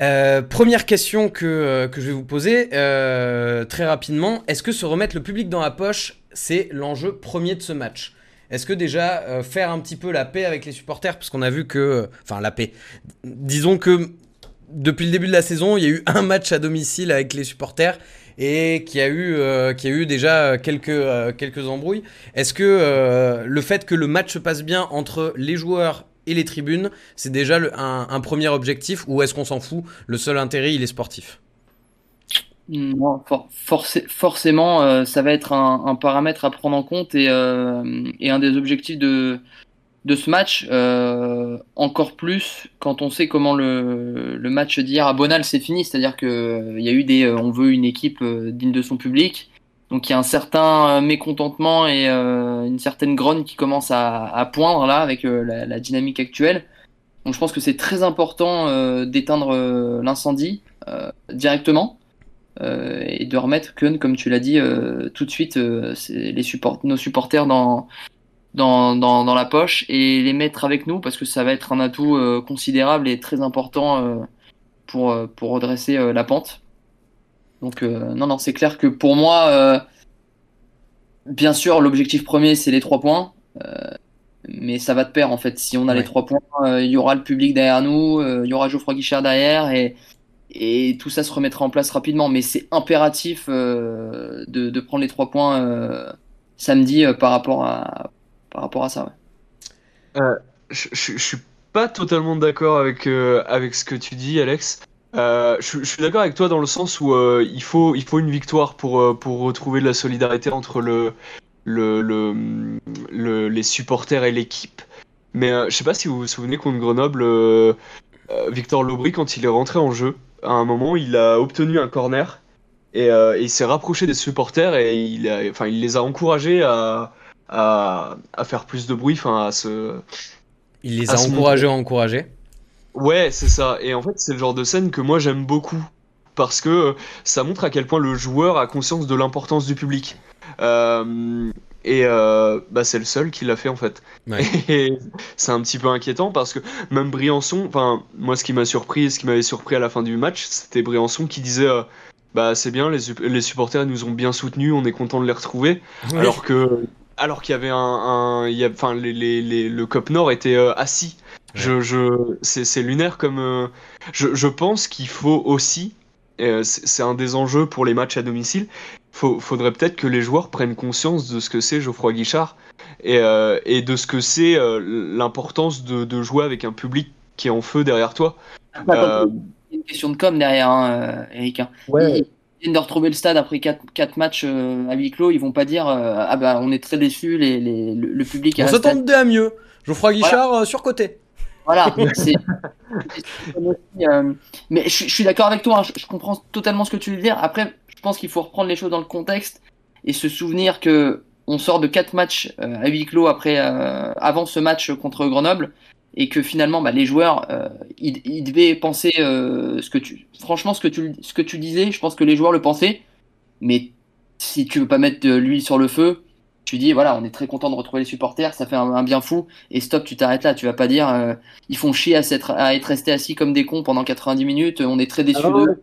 Euh, première question que, euh, que je vais vous poser euh, très rapidement. Est-ce que se remettre le public dans la poche, c'est l'enjeu premier de ce match? Est-ce que déjà faire un petit peu la paix avec les supporters, parce qu'on a vu que... Enfin, la paix. Disons que depuis le début de la saison, il y a eu *laughs* un match à domicile avec les supporters et qui a eu, qui a eu déjà quelques, quelques embrouilles. Est-ce que le fait que le match se passe bien entre les joueurs les tribunes, c'est déjà un, premier objectif ou est-ce qu'on s'en fout? Le seul intérêt, il est sportif. Forcé- forcément, euh, ça va être un, paramètre à prendre en compte et, euh, et un des objectifs de, ce match, euh, encore plus quand on sait comment le, match d'hier à Bonal s'est fini, c'est-à-dire que euh, il y a eu des, on veut une équipe digne de son public, donc il y a un certain euh, mécontentement et euh, une certaine grogne qui commence à, poindre là avec euh, la, dynamique actuelle. Donc je pense que c'est très important d'éteindre l'incendie directement et de remettre Keun, comme tu l'as dit, tout de suite nos supporters dans, la poche et les mettre avec nous parce que ça va être un atout considérable et très important pour, redresser la pente. Donc euh, non, non, c'est clair que pour moi, euh, bien sûr, l'objectif premier, c'est les trois points. euh, mais ça va de pair en fait. Si on a Ouais. les trois points, euh, il y aura le public derrière nous, euh, il y aura Geoffroy Guichard derrière et, et tout ça se remettra en place rapidement. Mais c'est impératif euh, de, de prendre les trois points euh, samedi euh, par rapport à par rapport à ça. ouais. Je, je- je suis pas totalement d'accord avec, euh, avec ce que tu dis, Alex. Euh, je, je suis d'accord avec toi dans le sens où euh, il faut, il faut une victoire pour, euh, pour retrouver de la solidarité entre le, le, le, le- les supporters et l'équipe. Mais je sais pas si vous vous souvenez contre Grenoble, Victor Lobry, quand il est rentré en jeu, à un moment, il a obtenu un corner et, et il s'est rapproché des supporters et il, a, enfin, il les a encouragés à, à, à faire plus de bruit, enfin, à se, Il les a encouragés à encourager. Ouais, c'est ça. Et en fait, c'est le genre de scène que moi j'aime beaucoup. Parce que euh, ça montre à quel point le joueur a conscience de l'importance du public. Euh, et euh, bah, c'est le seul qui l'a fait en fait. Ouais. *laughs* Et c'est un petit peu inquiétant parce que même Briançon, enfin moi ce qui m'a surpris, ce qui m'avait surpris à la fin du match, c'était Briançon qui disait euh, bah c'est bien, les, les supporters nous ont bien soutenus, on est content de les retrouver, Oui. alors que alors qu'il y avait un, un il y a, enfin les, les, le Cop Nord était assis. Je, je c'est c'est lunaire comme euh, je, je pense qu'il faut aussi euh, c'est un des enjeux pour les matchs à domicile. Faut, faudrait peut-être que les joueurs prennent conscience de ce que c'est Geoffroy Guichard et, euh, et de ce que c'est euh, l'importance de, de jouer avec un public qui est en feu derrière toi. Bah, Euh, Il y a une question de com derrière, hein, Eric. hein. Ils ils viennent de retrouver le stade après 4, matchs euh, à huis clos. Ils vont pas dire euh, Ah bah on est très déçus, les, les- le, le public est On s'attendait à mieux. Geoffroy Guichard euh, surcoté. Voilà, *laughs* c'est. euh, mais je, je suis d'accord avec toi, hein, je, je comprends totalement ce que tu veux dire. Après, je pense qu'il faut reprendre les choses dans le contexte et se souvenir que on sort de quatre matchs euh, à huis clos après, euh, avant ce match contre Grenoble et que finalement bah, les joueurs ils, ils devaient penser ce que tu franchement ce que tu ce que tu disais je pense que les joueurs le pensaient mais si tu veux pas mettre de l'huile sur le feu tu dis voilà on est très content de retrouver les supporters ça fait un, un bien fou et stop tu t'arrêtes là tu vas pas dire euh, ils font chier à, s'être- à être restés assis comme des cons pendant 90 minutes on est très déçus Ah d'eux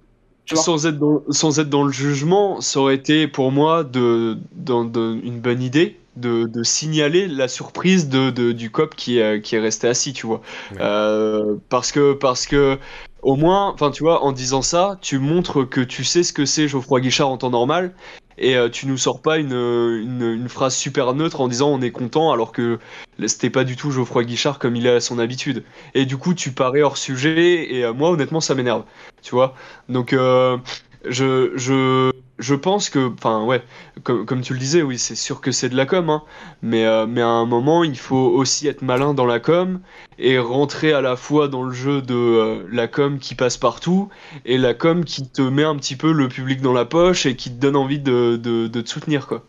sans être dans, sans être dans le jugement, ça aurait été pour moi de, une bonne idée de, de signaler la surprise de, de- du cop qui est, qui est resté assis, tu vois. Ouais. Euh, parce que parce que au moins, enfin tu vois, en disant ça, tu montres que tu sais ce que c'est Geoffroy Guichard en temps normal et euh, tu nous sors pas une, une, une phrase super neutre en disant on est content alors que c'était pas du tout Geoffroy Guichard comme il à son habitude. Et du coup, tu parais hors sujet et euh, moi honnêtement ça m'énerve, tu vois? Donc euh, je je je pense que enfin ouais, comme tu le disais, oui, c'est sûr que c'est de la com hein, mais euh, mais à un moment, il faut aussi être malin dans la com et rentrer à la fois dans le jeu de euh, la com qui passe partout et la com qui te met un petit peu le public dans la poche et qui te donne envie de, de, de te soutenir quoi.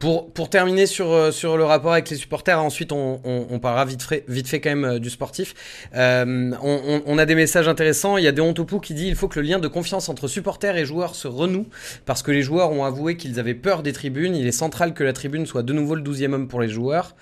Pour, terminer sur, euh, sur le rapport avec les supporters, ensuite on, parlera vite fait, quand même euh, du sportif. Euh, on, a des messages intéressants. Il y a Deontopou qui dit il faut que le lien de confiance entre supporters et joueurs se renoue parce que les joueurs ont avoué qu'ils avaient peur des tribunes. Il est central que la tribune soit de nouveau le 12e homme pour les joueurs.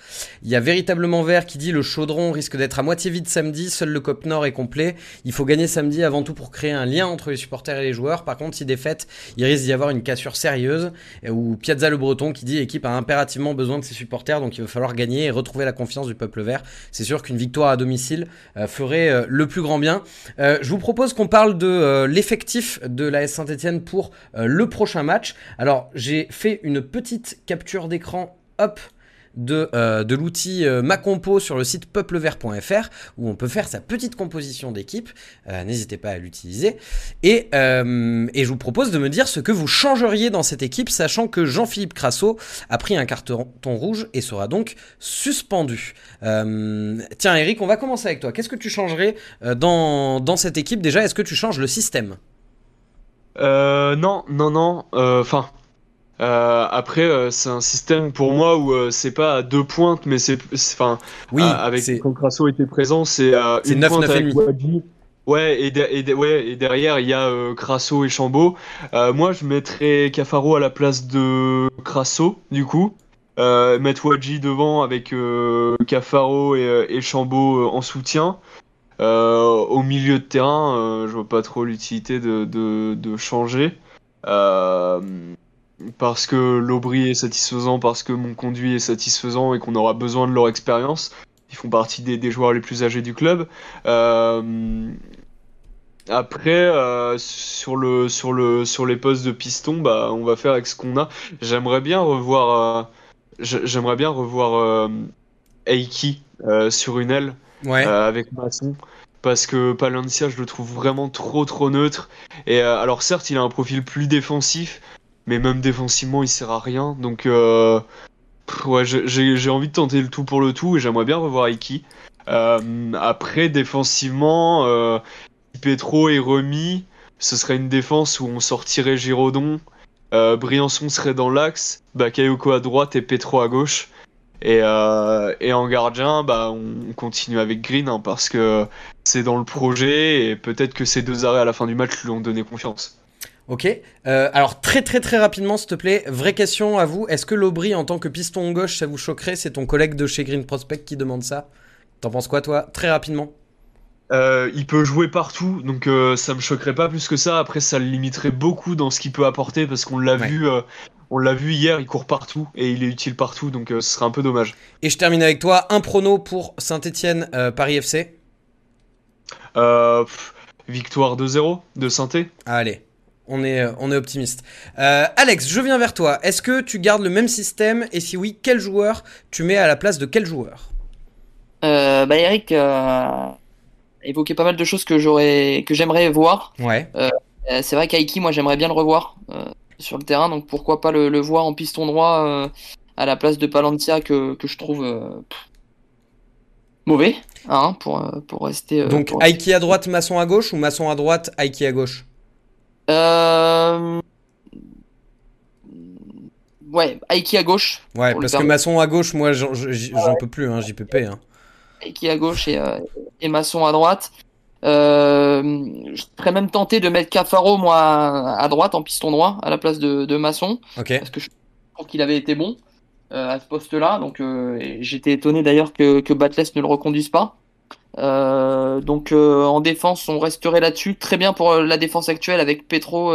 Il y a véritablement Vert qui dit le chaudron risque d'être à moitié vide samedi. Seul le COP Nord est complet. Il faut gagner samedi avant tout pour créer un lien entre les supporters et les joueurs. Par contre, si défaite, il risque d'y avoir une cassure sérieuse. Ou Piazza le Breton qui dit l'équipe a impérativement besoin de ses supporters, donc il va falloir gagner et retrouver la confiance du peuple vert. C'est sûr qu'une victoire à domicile euh, ferait euh, le plus grand bien. Euh, je vous propose qu'on parle de l'effectif de la S Saint-Etienne pour le prochain match. Alors j'ai fait une petite capture d'écran, hop de, euh, de l'outil euh, Macompo sur le site peuplevert.fr où on peut faire sa petite composition d'équipe. Euh, N'hésitez pas à l'utiliser. Et, euh, et je vous propose de me dire ce que vous changeriez dans cette équipe, sachant que Jean-Philippe Crasso a pris un carton rouge et sera donc suspendu. Tiens Eric, on va commencer avec toi. Qu'est-ce que tu changerais dans, dans cette équipe? Déjà, est-ce que tu changes le système? Euh, non, non, non. Enfin, après, euh, c'est un système pour moi où euh, c'est pas à deux pointes, mais c'est, enfin, Oui, euh, avec quand Crasso était présent, c'est euh, une 9, pointe 9 et avec. Wadji. Ouais, et, de- et de- ouais, et derrière il y a euh, Crasso et Chambaud. Euh, moi, je mettrais Cafaro à la place de Crasso, du coup. Euh, mettre Wadji devant avec euh, Cafaro et, euh, et Chambaud euh, en soutien. Euh, au milieu de terrain, euh, je vois pas trop l'utilité de, de, de changer. Euh, parce que l'Aubry est satisfaisant, parce que mon conduit est satisfaisant et qu'on aura besoin de leur expérience. Ils font partie des, des joueurs les plus âgés du club. Euh, après, euh, sur, le, sur, le, sur les postes de piston, bah, on va faire avec ce qu'on a. J'aimerais bien revoir, euh, j'ai- j'aimerais bien revoir Eiki euh, sur une aile ouais. avec Masson parce que Palencia je le trouve vraiment trop trop neutre et euh, alors certes il a un profil plus défensif mais même défensivement il sert à rien. Donc euh, ouais j'ai- envie de tenter le tout pour le tout et j'aimerais bien revoir Iki Euh, après défensivement euh, Petro est remis ce serait une défense où on sortirait Giraudon Briançon serait dans l'axe Bakayoko à droite et Petro à gauche. Et, et en gardien, bah, on continue avec Green hein, parce que c'est dans le projet et peut-être que ces deux arrêts à la fin du match lui ont donné confiance. Ok. Euh, alors très très très rapidement, s'il te plaît, vraie question à vous. Est-ce que l'Aubry en tant que piston gauche, ça vous choquerait? C'est ton collègue de chez Green Prospect qui demande ça. T'en penses quoi toi? Très rapidement. Euh, il peut jouer partout, donc euh, ça me choquerait pas plus que ça. Après, ça le limiterait beaucoup dans ce qu'il peut apporter parce qu'on l'a Ouais. vu, on l'a vu hier, il court partout et il est utile partout, donc ce serait un peu dommage. Et je termine avec toi. Un prono pour Saint-Etienne, Paris FC. Pff, victoire 2-0 de Synthé. Allez, on est, euh, on est optimiste. Euh, Alex, je viens vers toi. Est-ce que tu gardes le même système? Et si oui, quel joueur tu mets à la place de quel joueur? Euh, bah, Eric a évoqué pas mal de choses que j'aurais, que j'aimerais voir. Ouais. C'est vrai qu'Aiki, moi, j'aimerais bien le revoir sur le terrain, donc pourquoi pas le, le voir en piston droit à la place de Palantia que, que je trouve mauvais, hein, pour, pour rester. Donc pour- Aiki à droite, Masson à gauche ou Masson à droite, Aiki à gauche? Euh, Ouais, Aiki à gauche, Ouais, parce que. Masson à gauche, moi j'en peux plus, hein, JPP. Hein. Aiki à gauche et, euh, et Masson à droite. Euh, je serais même tenté de mettre Cafaro, moi, à droite, en piston droit, à la place de, de Masson. Parce que je trouve qu'il avait été bon euh, à ce poste-là. Donc j'étais étonné d'ailleurs que, que Batless ne le reconduise pas. Euh, donc euh, en défense, on resterait là-dessus. Très bien pour euh, la défense actuelle avec Petro,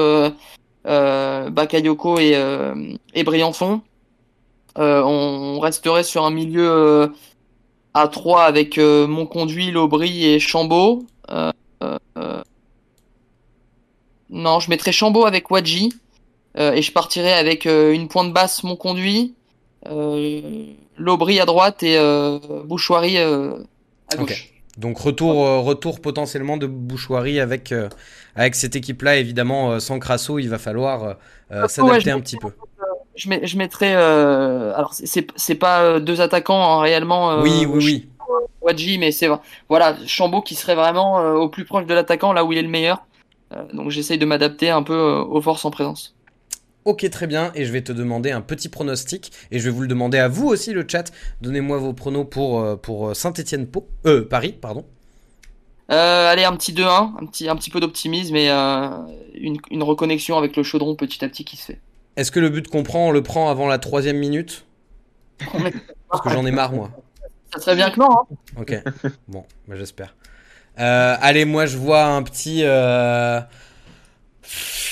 Bakayoko et, Briançon. On resterait sur un milieu à 3 avec Monconduit, Lobry et Chambaud. Non, je mettrais Chambaud avec Wadji. Et je partirai avec une pointe basse mon conduit, euh, Lobry à droite et euh, Bouchoirie à. Donc retour, euh, retour potentiellement de Bouchoirie avec, euh, avec cette équipe-là. Évidemment, euh, sans Crasso, il va falloir s'adapter un petit peu. Je, mets, je mettrais. euh, alors c'est- pas deux attaquants hein, réellement. oui, oui, oui. Wadji, mais c'est voilà Chambaud qui serait vraiment au plus proche de l'attaquant là où il est le meilleur. Donc j'essaye de m'adapter un peu aux forces en présence. Ok, très bien. Et je vais te demander un petit pronostic. Et je vais vous le demander à vous aussi, le chat. Donnez-moi vos pronos pour, euh, pour Saint-Etienne Po. Euh, Paris, pardon. Euh, allez, un petit 2-1, un petit, un petit peu d'optimisme et euh, une, une reconnexion avec le chaudron petit à petit qui se fait. Est-ce que le but qu'on prend, on le prend avant la troisième minute? Parce que j'en ai marre, moi. Ça serait bien que non. Hein. Ok. Bon, bah, j'espère. Euh, allez, moi je vois un petit.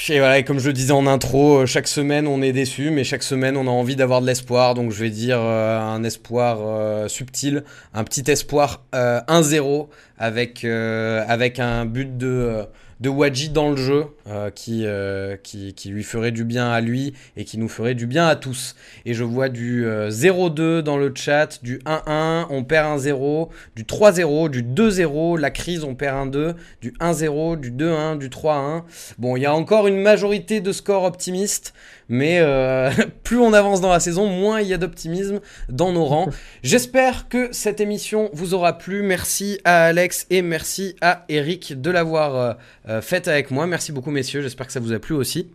Et voilà, et comme je le disais en intro, euh, chaque semaine on est déçu, mais chaque semaine on a envie d'avoir de l'espoir. Donc je vais dire euh, un espoir euh, subtil, un petit espoir euh, 1-0 avec, un but de, de Wadji dans le jeu euh, qui, euh, qui, qui lui ferait du bien à lui et qui nous ferait du bien à tous. Et je vois du euh, 0-2 dans le chat, du 1-1, on perd 1-0, du 3-0, du 2-0, la crise, on perd 1-2, du 1-0, du 2-1, du 3-1. Bon, il y a encore une majorité de scores optimistes, mais euh, *laughs* plus on avance dans la saison, moins il y a d'optimisme dans nos rangs. *laughs* J'espère que cette émission vous aura plu. Merci à Alex et merci à Eric de l'avoir euh, euh, faite avec moi. Merci beaucoup, messieurs. J'espère que ça vous a plu aussi.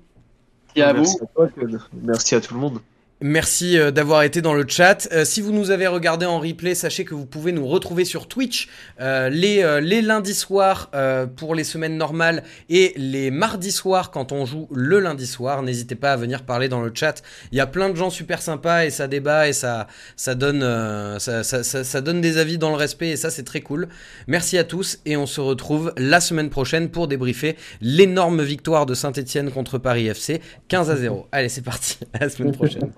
Et à Merci vous. à toi, Ken. Merci à tout le monde. Merci euh, d'avoir été dans le chat. Euh, si vous nous avez regardé en replay, sachez que vous pouvez nous retrouver sur Twitch euh, les, euh, les lundis soirs pour les semaines normales et les mardis soirs quand on joue le lundi soir. N'hésitez pas à venir parler dans le chat. Il y a plein de gens super sympas et ça débat et ça, ça, donne, ça- ça donne des avis dans le respect et ça c'est très cool. Merci à tous et on se retrouve la semaine prochaine pour débriefer l'énorme victoire de Saint-Etienne contre Paris FC 15 à 0. Allez c'est parti, *laughs* à la semaine prochaine.